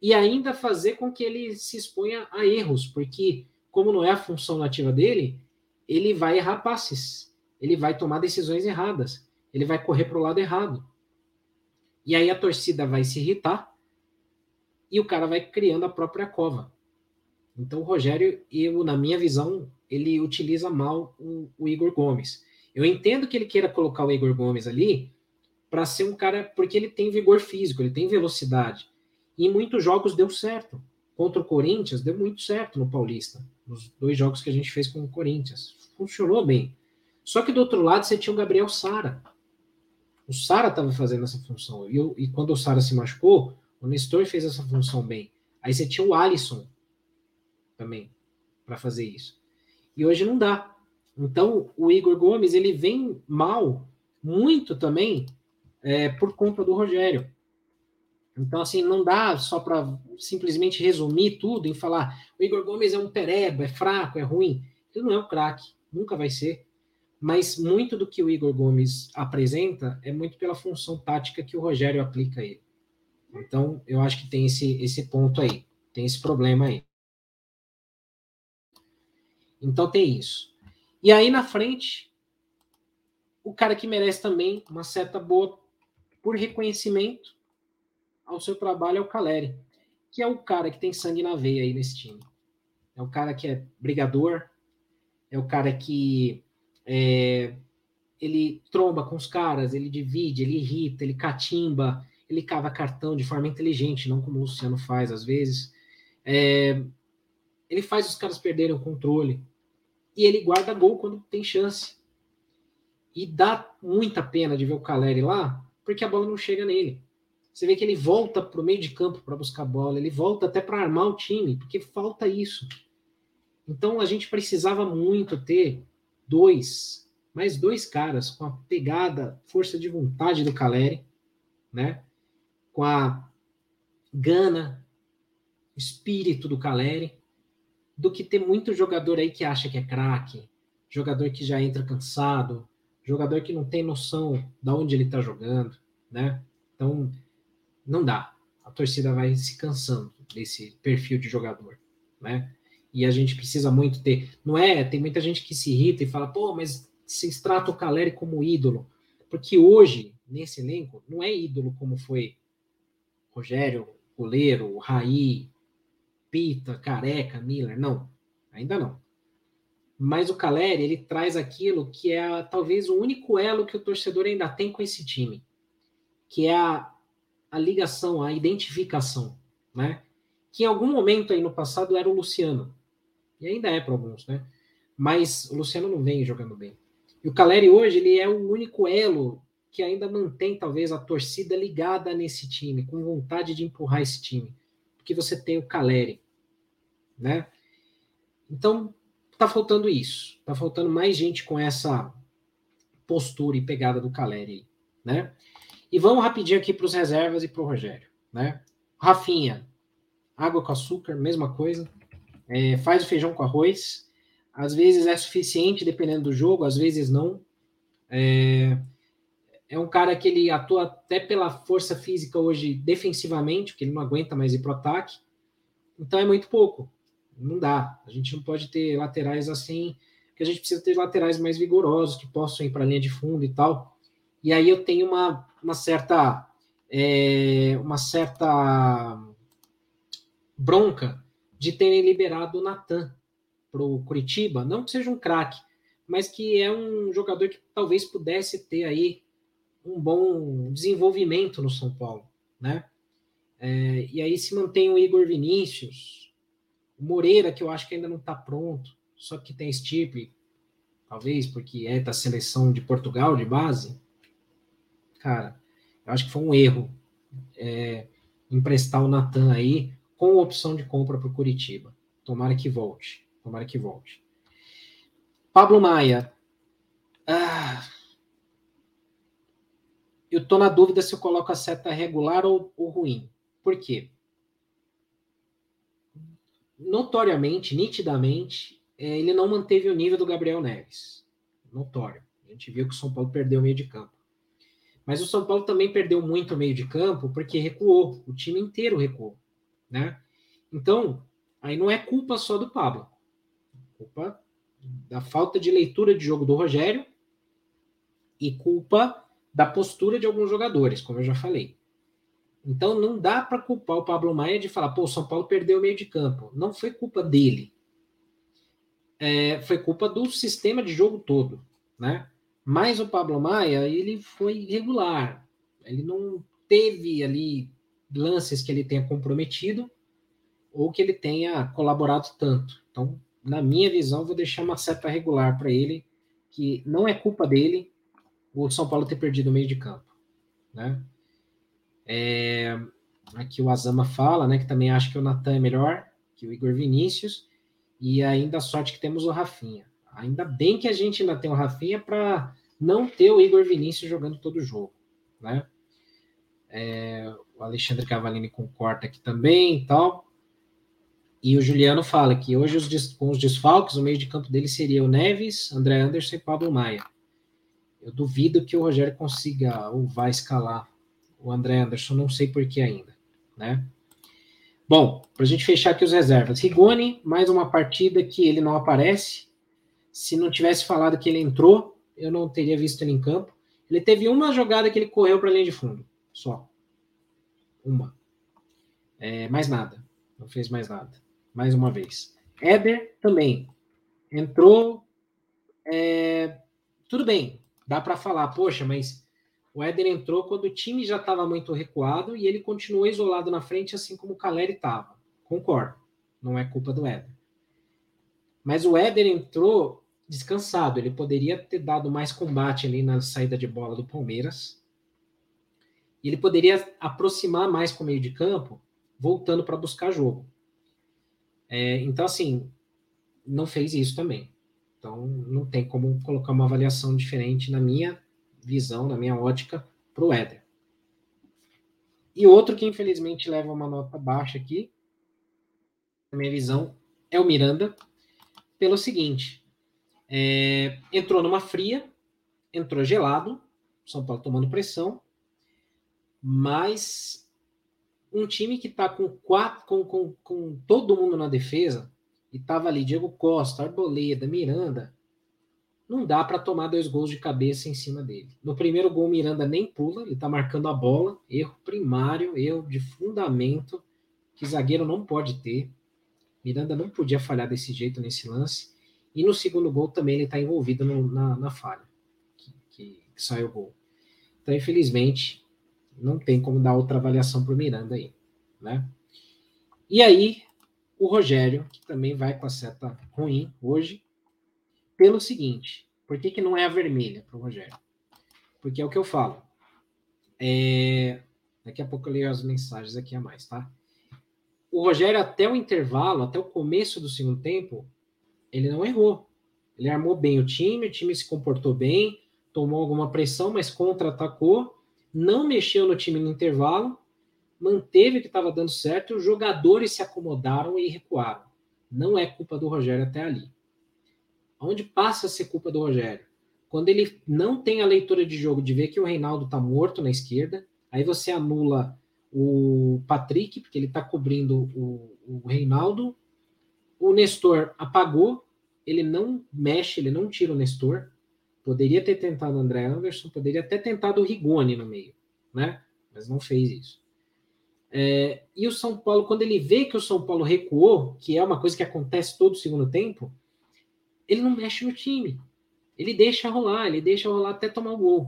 e ainda fazer com que ele se exponha a erros, porque como não é a função nativa dele, ele vai errar passes ele vai tomar decisões erradas, ele vai correr para o lado errado. E aí a torcida vai se irritar e o cara vai criando a própria cova. Então o Rogério, eu, na minha visão, ele utiliza mal o, o Igor Gomes. Eu entendo que ele queira colocar o Igor Gomes ali para ser um cara, porque ele tem vigor físico, ele tem velocidade. E em muitos jogos deu certo. Contra o Corinthians, deu muito certo no Paulista. Nos dois jogos que a gente fez com o Corinthians. Funcionou bem. Só que do outro lado você tinha o Gabriel Sara. O Sara estava fazendo essa função. E, eu, e quando o Sara se machucou, o Nestor fez essa função bem. Aí você tinha o Alisson também para fazer isso. E hoje não dá. Então o Igor Gomes ele vem mal muito também é, por conta do Rogério. Então, assim, não dá só para simplesmente resumir tudo em falar o Igor Gomes é um pereba, é fraco, é ruim. Ele não é um craque, nunca vai ser mas muito do que o Igor Gomes apresenta é muito pela função tática que o Rogério aplica a ele. Então, eu acho que tem esse, esse ponto aí, tem esse problema aí. Então tem isso. E aí na frente, o cara que merece também uma seta boa por reconhecimento ao seu trabalho é o Caleri, que é o cara que tem sangue na veia aí nesse time. É o cara que é brigador, é o cara que é, ele tromba com os caras, ele divide, ele irrita, ele catimba, ele cava cartão de forma inteligente, não como o Luciano faz às vezes. É, ele faz os caras perderem o controle. E ele guarda gol quando tem chance. E dá muita pena de ver o Caleri lá, porque a bola não chega nele. Você vê que ele volta para o meio de campo para buscar a bola, ele volta até para armar o time, porque falta isso. Então a gente precisava muito ter dois, mais dois caras com a pegada, força de vontade do Caleri, né? Com a gana, espírito do Caleri, do que ter muito jogador aí que acha que é craque, jogador que já entra cansado, jogador que não tem noção de onde ele está jogando, né? Então, não dá. A torcida vai se cansando desse perfil de jogador, né? E a gente precisa muito ter. Não é? Tem muita gente que se irrita e fala, pô, mas se trata o Caleri como ídolo. Porque hoje, nesse elenco, não é ídolo como foi Rogério, goleiro, Raí, Pita, Careca, Miller. Não, ainda não. Mas o Caleri, ele traz aquilo que é talvez o único elo que o torcedor ainda tem com esse time, que é a, a ligação, a identificação, né? Que em algum momento aí no passado era o Luciano, e ainda é para alguns, né? Mas o Luciano não vem jogando bem. E o Caleri hoje, ele é o único elo que ainda mantém talvez a torcida ligada nesse time, com vontade de empurrar esse time. Porque você tem o Caleri, né? Então, tá faltando isso. Tá faltando mais gente com essa postura e pegada do Caleri, né? E vamos rapidinho aqui para os reservas e para o Rogério, né? Rafinha, água com açúcar, mesma coisa. É, faz o feijão com arroz. Às vezes é suficiente, dependendo do jogo, às vezes não. É, é um cara que ele atua até pela força física hoje defensivamente, porque ele não aguenta mais ir para o ataque. Então é muito pouco. Não dá. A gente não pode ter laterais assim, porque a gente precisa ter laterais mais vigorosos, que possam ir para a linha de fundo e tal. E aí eu tenho uma, uma certa é, uma certa bronca de terem liberado o Natan para o Curitiba, não que seja um craque, mas que é um jogador que talvez pudesse ter aí um bom desenvolvimento no São Paulo, né? É, e aí se mantém o Igor Vinícius, o Moreira, que eu acho que ainda não está pronto, só que tem estirpe, talvez porque é da seleção de Portugal de base, cara, eu acho que foi um erro é, emprestar o Natan aí com opção de compra para o Curitiba. Tomara que volte. Tomara que volte. Pablo Maia. Ah, eu estou na dúvida se eu coloco a seta regular ou, ou ruim. Por quê? Notoriamente, nitidamente, é, ele não manteve o nível do Gabriel Neves. Notório. A gente viu que o São Paulo perdeu o meio de campo. Mas o São Paulo também perdeu muito o meio de campo porque recuou, o time inteiro recuou, né? Então, aí não é culpa só do Pablo. Culpa da falta de leitura de jogo do Rogério e culpa da postura de alguns jogadores, como eu já falei. Então não dá para culpar o Pablo Maia de falar, pô, o São Paulo perdeu o meio de campo. Não foi culpa dele. É, foi culpa do sistema de jogo todo, né? Mas o Pablo Maia, ele foi irregular. Ele não teve ali lances que ele tenha comprometido ou que ele tenha colaborado tanto. Então, na minha visão, vou deixar uma seta regular para ele, que não é culpa dele o São Paulo ter perdido o meio de campo, né? É, aqui o Azama fala, né, que também acha que o Natan é melhor que o Igor Vinícius e ainda a sorte que temos o Rafinha. Ainda bem que a gente ainda tem o Rafinha para não ter o Igor Vinícius jogando todo o jogo, né? É, o Alexandre Cavalini concorda aqui também e tal. E o Juliano fala que hoje, os, com os desfalques, o meio de campo dele seria o Neves, André Anderson e Pablo Maia. Eu duvido que o Rogério consiga ou vai escalar o André Anderson, não sei por que ainda, né? Bom, para a gente fechar aqui os reservas. Rigoni, mais uma partida que ele não aparece, Se não tivesse falado que ele entrou, eu não teria visto ele em campo. Ele teve uma jogada que ele correu para a linha de fundo, só. Uma. É, mais nada. Não fez mais nada. Mais uma vez. Éder também. Entrou. É, tudo bem. Dá para falar, poxa, mas o Éder entrou quando o time já estava muito recuado e ele continuou isolado na frente, assim como o Caleri estava. Concordo. Não é culpa do Éder. Mas o Éder entrou descansado. Ele poderia ter dado mais combate ali na saída de bola do Palmeiras. E ele poderia aproximar mais com o meio de campo, voltando para buscar jogo. É, então, assim, não fez isso também. Então, não tem como colocar uma avaliação diferente na minha visão, na minha ótica, para o Éder. E outro que infelizmente leva uma nota baixa aqui, na minha visão, é o Miranda, pelo seguinte: é, entrou numa fria, entrou gelado, São Paulo tomando pressão, mas um time que está com com, com, com todo mundo na defesa, e tava ali Diego Costa, Arboleda, Miranda, não dá para tomar dois gols de cabeça em cima dele. No primeiro gol, Miranda nem pula, ele tá marcando a bola, erro primário, erro de fundamento, que zagueiro não pode ter. Miranda não podia falhar desse jeito nesse lance. E no segundo gol também ele está envolvido no, na, na, falha, que, que, que sai o gol. Então, infelizmente, não tem como dar outra avaliação para o Miranda aí. Né? E aí, o Rogério, que também vai com a seta ruim hoje, pelo seguinte: por que, que não é a vermelha para o Rogério? Porque é o que eu falo. É... Daqui a pouco eu leio as mensagens aqui a mais, tá? O Rogério, até o intervalo, até o começo do segundo tempo, ele não errou. Ele armou bem o time, o time se comportou bem, tomou alguma pressão, mas contra-atacou, não mexeu no time no intervalo, manteve o que estava dando certo e os jogadores se acomodaram e recuaram. Não é culpa do Rogério até ali. Onde passa a ser culpa do Rogério? Quando ele não tem a leitura de jogo de ver que o Reinaldo está morto na esquerda, aí você anula o Patrick, porque ele está cobrindo o, o Reinaldo. O Nestor apagou, ele não mexe, ele não tira o Nestor. Poderia ter tentado o André Anderson, poderia até tentado o Rigoni no meio, né? Mas não fez isso. É, e o São Paulo, quando ele vê que o São Paulo recuou, que é uma coisa que acontece todo segundo tempo, ele não mexe no time. Ele deixa rolar, ele deixa rolar até tomar o gol.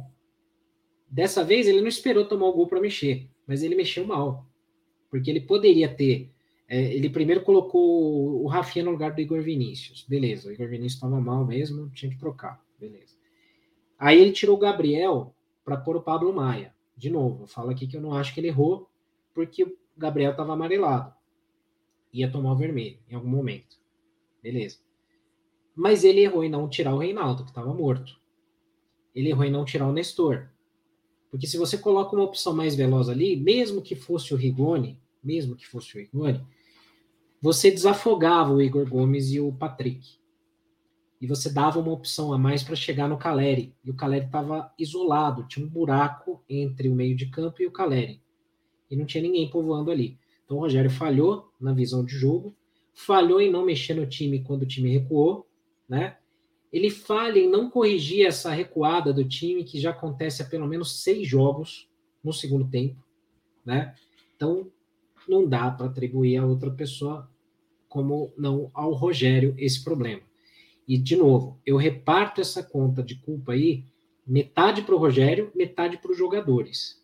Dessa vez ele não esperou tomar o gol para mexer, mas ele mexeu mal. Porque ele poderia ter é, ele primeiro colocou o Rafinha no lugar do Igor Vinícius. Beleza, o Igor Vinícius estava mal mesmo, tinha que trocar. Beleza. Aí ele tirou o Gabriel para pôr o Pablo Maia. De novo, falo aqui que eu não acho que ele errou, porque o Gabriel estava amarelado. Ia tomar o vermelho em algum momento. Beleza. Mas ele errou em não tirar o Reinaldo, que estava morto. Ele errou em não tirar o Nestor. Porque se você coloca uma opção mais veloz ali, mesmo que fosse o Rigoni, mesmo que fosse o Rigoni, você desafogava o Igor Gomes e o Patrick. E você dava uma opção a mais para chegar no Caleri. E o Caleri estava isolado, tinha um buraco entre o meio de campo e o Caleri. E não tinha ninguém povoando ali. Então o Rogério falhou na visão de jogo, falhou em não mexer no time quando o time recuou, né? Ele falha em não corrigir essa recuada do time que já acontece há pelo menos seis jogos no segundo tempo, né? Então não dá para atribuir a outra pessoa como não ao Rogério esse problema. E, de novo, eu reparto essa conta de culpa aí, metade para o Rogério, metade para os jogadores.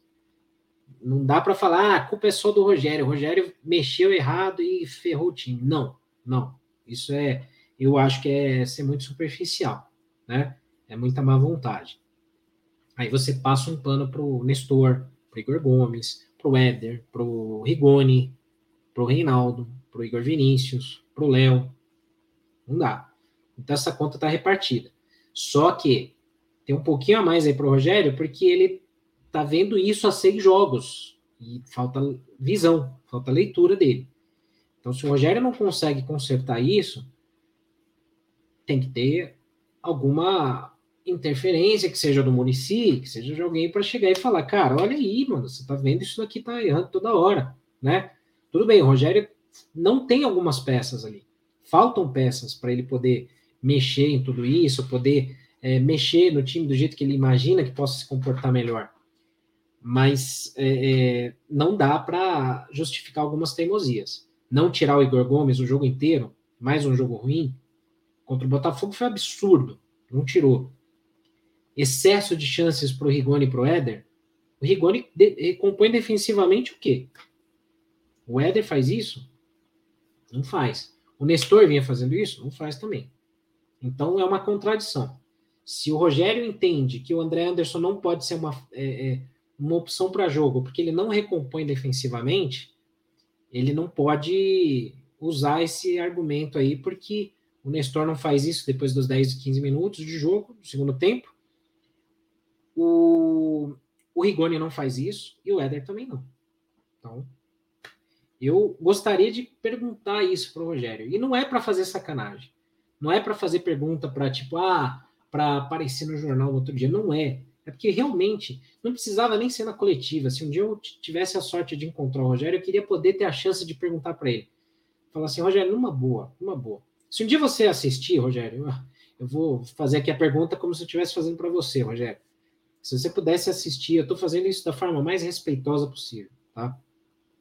Não dá para falar, ah, a culpa é só do Rogério, o Rogério mexeu errado e ferrou o time. Não, não. Isso é, eu acho que é ser muito superficial, né? É muita má vontade. Aí você passa um pano para o Nestor, para Igor Gomes, para o Éder, para o Rigoni, para o Reinaldo, para o Igor Vinícius, para o Léo. Não dá. Então essa conta está repartida. Só que tem um pouquinho a mais aí para o Rogério, porque ele está vendo isso há seis jogos. E falta visão, falta leitura dele. Então, se o Rogério não consegue consertar isso, tem que ter alguma interferência, que seja do município, que seja de alguém para chegar e falar, cara, olha aí, mano, você tá vendo isso daqui tá errando toda hora, né? Tudo bem, o Rogério não tem algumas peças ali. Faltam peças para ele poder mexer em tudo isso, poder é, mexer no time do jeito que ele imagina que possa se comportar melhor. Mas é, é, não dá para justificar algumas teimosias. Não tirar o Igor Gomes o jogo inteiro, mais um jogo ruim, contra o Botafogo foi absurdo. Não tirou. Excesso de chances para o Rigoni e para o Éder. O Rigoni de, compõe defensivamente o quê? O Éder faz isso? Não faz. O Nestor vinha fazendo isso? Não faz também. Então é uma contradição. Se o Rogério entende que o André Anderson não pode ser uma, é, é, uma opção para jogo, porque ele não recompõe defensivamente, ele não pode usar esse argumento aí, porque o Nestor não faz isso depois dos 10, 15 minutos de jogo, do segundo tempo. O, o Rigoni não faz isso e o Éder também não. Então, eu gostaria de perguntar isso para o Rogério. E não é para fazer sacanagem. Não é para fazer pergunta para, tipo, ah, para aparecer no jornal no outro dia. Não é. É porque realmente não precisava nem ser na coletiva. Se um dia eu tivesse a sorte de encontrar o Rogério, eu queria poder ter a chance de perguntar para ele. Falar assim, Rogério, numa boa, numa boa. Se um dia você assistir, Rogério, eu vou fazer aqui a pergunta como se eu estivesse fazendo para você, Rogério. Se você pudesse assistir, eu estou fazendo isso da forma mais respeitosa possível, tá?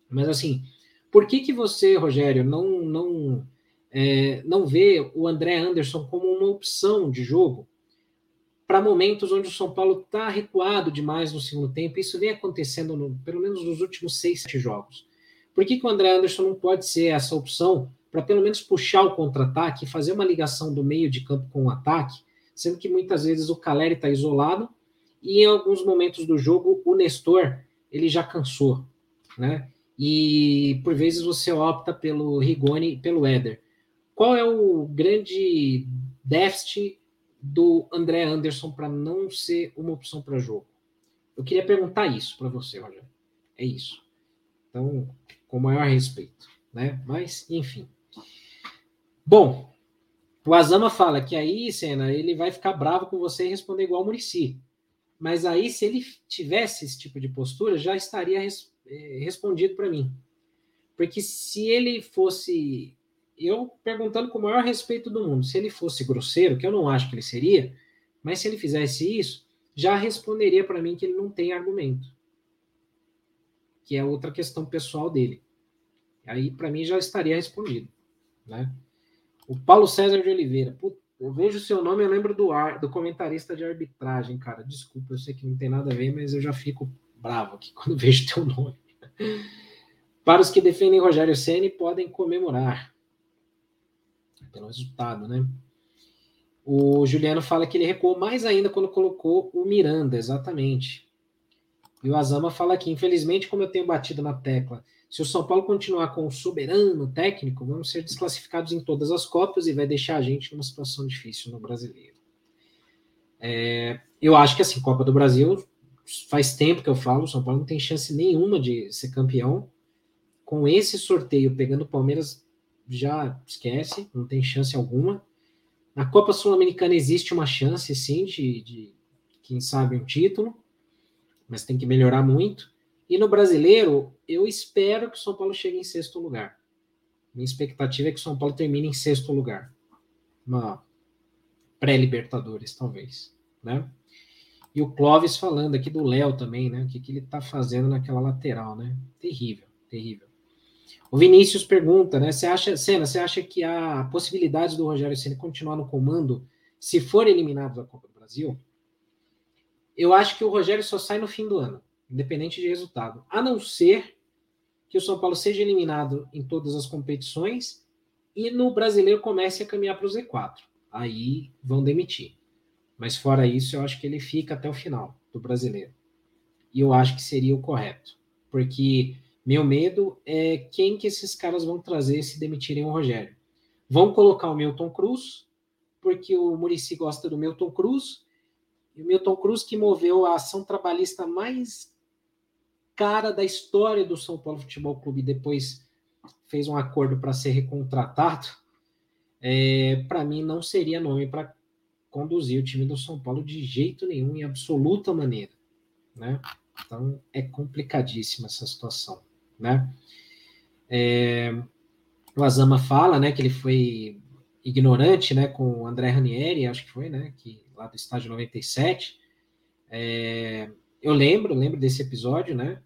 Mas assim, por que que você, Rogério, não não é, não vê o André Anderson como uma opção de jogo para momentos onde o São Paulo está recuado demais no segundo tempo? Isso vem acontecendo no, pelo menos nos últimos seis, sete jogos. Por que, que o André Anderson não pode ser essa opção para pelo menos puxar o contra-ataque, fazer uma ligação do meio de campo com o ataque, sendo que muitas vezes o Caleri está isolado e em alguns momentos do jogo o Nestor ele já cansou, né? E por vezes você opta pelo Rigoni e pelo Éder. Qual é o grande déficit do André Anderson para não ser uma opção para jogo? Eu queria perguntar isso para você, Rogério. É isso. Então, com o maior respeito, né? Mas, enfim. Bom, o Azama fala que aí, Senna, ele vai ficar bravo com você e responder igual o Murici. Mas aí, se ele tivesse esse tipo de postura, já estaria res, é, respondido para mim. Porque se ele fosse. Eu perguntando com o maior respeito do mundo, se ele fosse grosseiro, que eu não acho que ele seria, mas se ele fizesse isso, já responderia para mim que ele não tem argumento. Que é outra questão pessoal dele. Aí, para mim, já estaria respondido. Né? O Paulo César de Oliveira. eu vejo o seu nome, eu lembro do, ar, do comentarista de arbitragem, cara. Desculpa, eu sei que não tem nada a ver, mas eu já fico bravo aqui quando vejo teu nome. Para os que defendem Rogério Ceni podem comemorar pelo resultado, né? O Juliano fala que ele recuou mais ainda quando colocou o Miranda, exatamente. E o Azama fala aqui, infelizmente, como eu tenho batido na tecla, se o São Paulo continuar com o soberano técnico, vamos ser desclassificados em todas as Copas e vai deixar a gente numa situação difícil no brasileiro. É, eu acho que assim, Copa do Brasil, faz tempo que eu falo, o São Paulo não tem chance nenhuma de ser campeão. Com esse sorteio, pegando o Palmeiras, já esquece, não tem chance alguma. Na Copa Sul-Americana existe uma chance, sim, de, de, quem sabe, um título, mas tem que melhorar muito. E no brasileiro, eu espero que o São Paulo chegue em sexto lugar. Minha expectativa é que o São Paulo termine em sexto lugar. Uma pré-Libertadores, talvez. Né? E o Clóvis falando aqui do Léo também, né? O que, que ele tá fazendo naquela lateral, né? Terrível, terrível. O Vinícius pergunta, né? Você acha, Senna, você acha que há possibilidades do Rogério Senna continuar no comando se for eliminado da Copa do Brasil? Eu acho que o Rogério só sai no fim do ano independente de resultado, a não ser que o São Paulo seja eliminado em todas as competições e no brasileiro comece a caminhar para o Z4. Aí vão demitir. Mas fora isso, eu acho que ele fica até o final do brasileiro. E eu acho que seria o correto. Porque meu medo é quem que esses caras vão trazer se demitirem o Rogério. Vão colocar o Milton Cruz, porque o Murici gosta do Milton Cruz, e o Milton Cruz que moveu a ação trabalhista mais cara da história do São Paulo Futebol Clube depois fez um acordo para ser recontratado, é, para mim não seria nome para conduzir o time do São Paulo de jeito nenhum, em absoluta maneira, né? Então é complicadíssima essa situação, né? É, o Azama fala, né, que ele foi ignorante, né, com o André Ranieri, acho que foi, né, que lá do estádio 97. É, eu lembro, lembro desse episódio, né?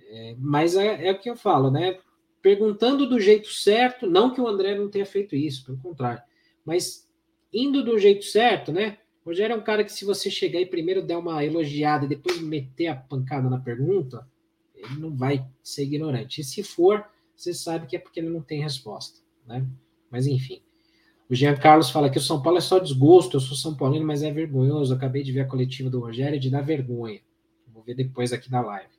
É, mas é, é, o que eu falo, né? Perguntando do jeito certo, não que o André não tenha feito isso, pelo contrário, mas indo do jeito certo, né? Rogério é um cara que, se você chegar e primeiro der uma elogiada e depois meter a pancada na pergunta, ele não vai ser ignorante. E se for, você sabe que é porque ele não tem resposta, né? Mas enfim. O Jean Carlos fala que o São Paulo é só desgosto, eu sou São Paulino, mas é vergonhoso. Acabei de ver a coletiva do Rogério e de dar vergonha. Vou ver depois aqui da live.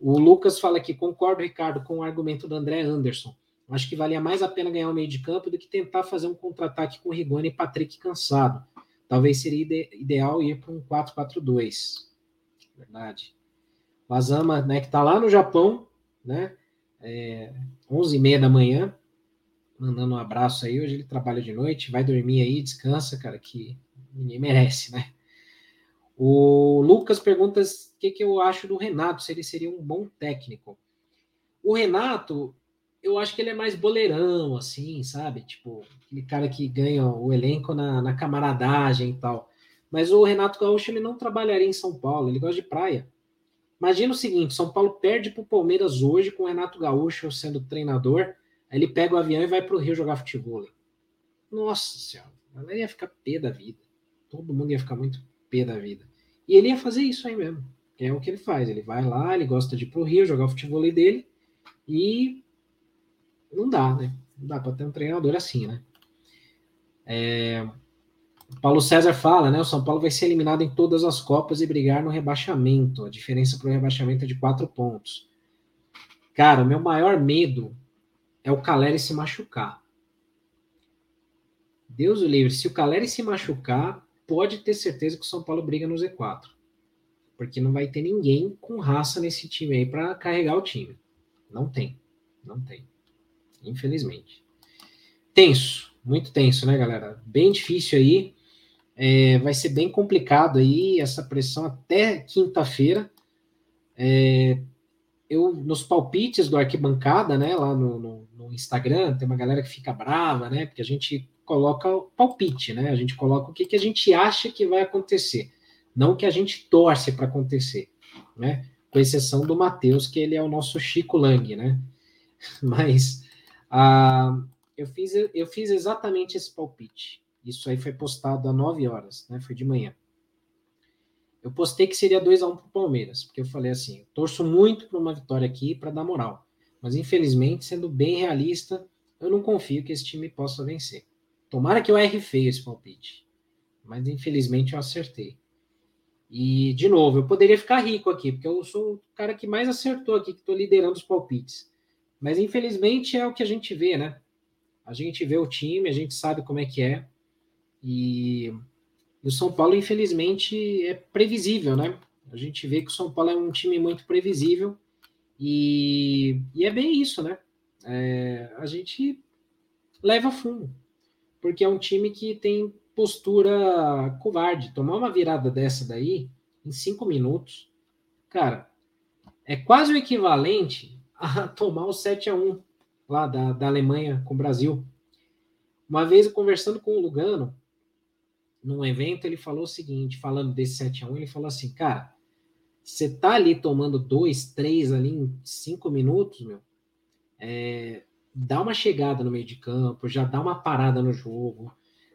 O Lucas fala que concordo, Ricardo, com o argumento do André Anderson. Acho que valia mais a pena ganhar o meio de campo do que tentar fazer um contra-ataque com Rigoni e Patrick cansado. Talvez seria ide ideal ir para um 4-4-2. Verdade. O Azama, né, que está lá no Japão, né, é, 11h30 da manhã, mandando um abraço aí. Hoje ele trabalha de noite, vai dormir aí, descansa, cara, que ninguém merece, né? O Lucas pergunta o que, que eu acho do Renato, se ele seria um bom técnico. O Renato, eu acho que ele é mais boleirão, assim, sabe? Tipo, aquele cara que ganha o elenco na, na camaradagem e tal. Mas o Renato Gaúcho, ele não trabalharia em São Paulo, ele gosta de praia. Imagina o seguinte, São Paulo perde para o Palmeiras hoje com o Renato Gaúcho sendo treinador, Aí ele pega o avião e vai para o Rio jogar futebol. Nossa senhora, ela ia ficar pé da vida. Todo mundo ia ficar muito pé da vida. E ele ia fazer isso aí mesmo. É o que ele faz. Ele vai lá, ele gosta de ir pro Rio jogar o futebol dele e não dá, né? Não dá para ter um treinador assim, né? É... Paulo César fala, né? O São Paulo vai ser eliminado em todas as Copas e brigar no rebaixamento. A diferença para o rebaixamento é de quatro pontos. Cara, o meu maior medo é o Caleri se machucar. Deus o livre, se o Caleri se machucar, pode ter certeza que o São Paulo briga no Z4. Porque não vai ter ninguém com raça nesse time aí para carregar o time. Não tem. Não tem. Infelizmente. Tenso. Muito tenso, né, galera? Bem difícil aí. É, vai ser bem complicado aí essa pressão até quinta-feira. É, eu nos palpites do arquibancada, né, lá no, no, no, Instagram, tem uma galera que fica brava, né, porque a gente coloca o palpite, né, a gente coloca o que, que a gente acha que vai acontecer, não o que a gente torce para acontecer, né, com exceção do Matheus, que ele é o nosso Chico Lang, né, mas ah, eu, fiz, eu fiz exatamente esse palpite, isso aí foi postado às 9 horas, né, foi de manhã. Eu postei que seria 2 a 1 um para o Palmeiras, porque eu falei assim, torço muito para uma vitória aqui para dar moral. Mas infelizmente, sendo bem realista, eu não confio que esse time possa vencer. Tomara que eu erre feio esse palpite. Mas infelizmente eu acertei. E, de novo, eu poderia ficar rico aqui, porque eu sou o cara que mais acertou aqui, que estou liderando os palpites. Mas infelizmente é o que a gente vê, né? A gente vê o time, a gente sabe como é que é. E e o São Paulo, infelizmente, é previsível, né? A gente vê que o São Paulo é um time muito previsível e, e é bem isso, né? É, a gente leva fundo, porque é um time que tem postura covarde. Tomar uma virada dessa daí em cinco minutos, cara, é quase o equivalente a tomar o 7 a 1 lá da, da Alemanha com o Brasil. Uma vez conversando com o Lugano, num evento, ele falou o seguinte, falando desse 7 a 1 ele falou assim, cara, você tá ali tomando dois, três ali em cinco minutos, meu, é, dá uma chegada no meio de campo, já dá uma parada no jogo,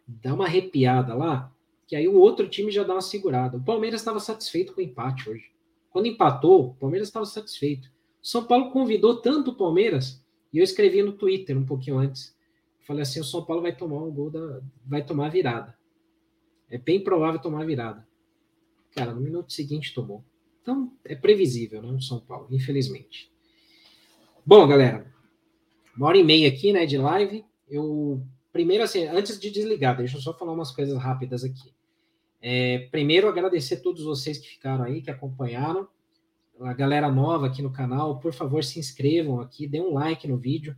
dá uma arrepiada lá, que aí o outro time já dá uma segurada. O Palmeiras estava satisfeito com o empate hoje. Quando empatou, o Palmeiras estava satisfeito. São Paulo convidou tanto o Palmeiras, e eu escrevi no Twitter um pouquinho antes. Falei assim: o São Paulo vai tomar um gol da. vai tomar virada é bem provável tomar virada. Cara, no minuto seguinte tomou. Então, é previsível, né? O São Paulo, infelizmente. Bom, galera, uma hora e meia aqui, né, de live. Eu, primeiro, assim, antes de desligar, deixa eu só falar umas coisas rápidas aqui. É, primeiro, agradecer a todos vocês que ficaram aí, que acompanharam. A galera nova aqui no canal, por favor, se inscrevam aqui, dê um like no vídeo.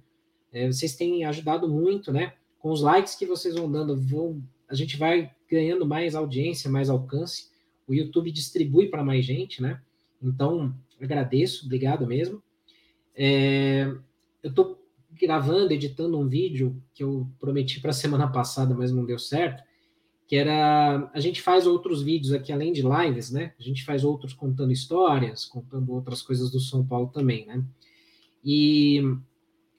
É, vocês têm ajudado muito, né? Com os likes que vocês vão dando, vão, a gente vai ganhando mais audiência, mais alcance. O YouTube distribui para mais gente, né? Então, agradeço, obrigado mesmo. É, eu estou gravando, editando um vídeo que eu prometi para a semana passada, mas não deu certo, que era a gente faz outros vídeos aqui além de lives, né? A gente faz outros contando histórias, contando outras coisas do São Paulo também, né? E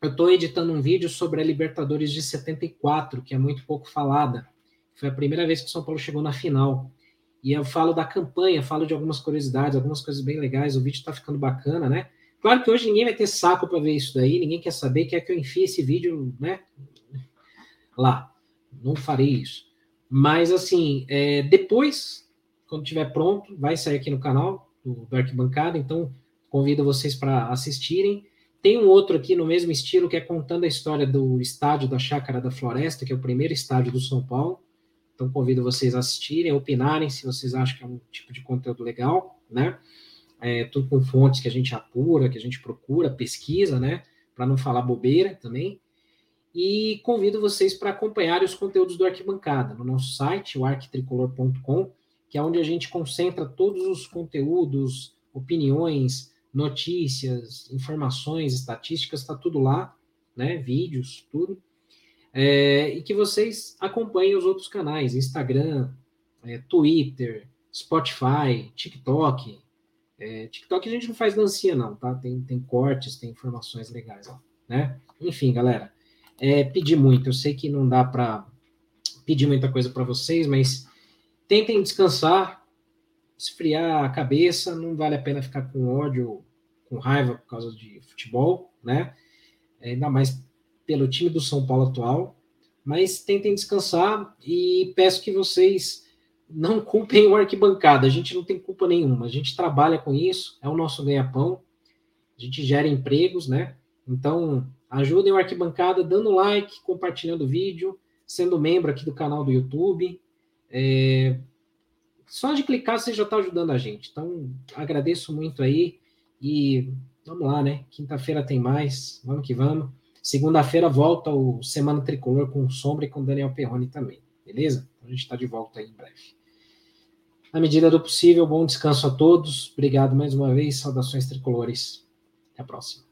eu estou editando um vídeo sobre a Libertadores de 74, que é muito pouco falada. Foi a primeira vez que o São Paulo chegou na final. E eu falo da campanha, falo de algumas curiosidades, algumas coisas bem legais. O vídeo está ficando bacana, né? Claro que hoje ninguém vai ter saco para ver isso daí, ninguém quer saber, quer que eu enfie esse vídeo, né? Lá. Não farei isso. Mas, assim, é, depois, quando estiver pronto, vai sair aqui no canal do, do Arquibancada, então convido vocês para assistirem. Tem um outro aqui no mesmo estilo, que é contando a história do estádio da Chácara da Floresta, que é o primeiro estádio do São Paulo. Então, convido vocês a assistirem, opinarem se vocês acham que é um tipo de conteúdo legal, né? é, tudo com fontes que a gente apura, que a gente procura, pesquisa, né? Para não falar bobeira também. E convido vocês para acompanharem os conteúdos do Arquibancada no nosso site, o arquitricolor.com, que é onde a gente concentra todos os conteúdos, opiniões, notícias, informações, estatísticas, está tudo lá, né? Vídeos, tudo. É, e que vocês acompanhem os outros canais, Instagram, é, Twitter, Spotify, TikTok, é, TikTok a gente não faz dancinha, não, tá? Tem, tem cortes, tem informações legais, ó, né? Enfim, galera, é, pedi muito. Eu sei que não dá para pedir muita coisa para vocês, mas tentem descansar, esfriar a cabeça. Não vale a pena ficar com ódio, com raiva por causa de futebol, né? É, ainda mais pelo time do São Paulo atual. Mas tentem descansar e peço que vocês não culpem o arquibancada, a gente não tem culpa nenhuma, a gente trabalha com isso, é o nosso ganha-pão, a gente gera empregos, né? Então, ajudem o arquibancada dando like, compartilhando o vídeo, sendo membro aqui do canal do YouTube. É... Só de clicar você já está ajudando a gente. Então, agradeço muito aí e vamos lá, né? Quinta-feira tem mais, vamos que vamos. Segunda-feira volta o Semana Tricolor com Sombra e com Daniel Perrone também, beleza? Então, a gente está de volta aí em breve. Na medida do possível, bom descanso a todos. Obrigado mais uma vez. Saudações tricolores. Até a próxima.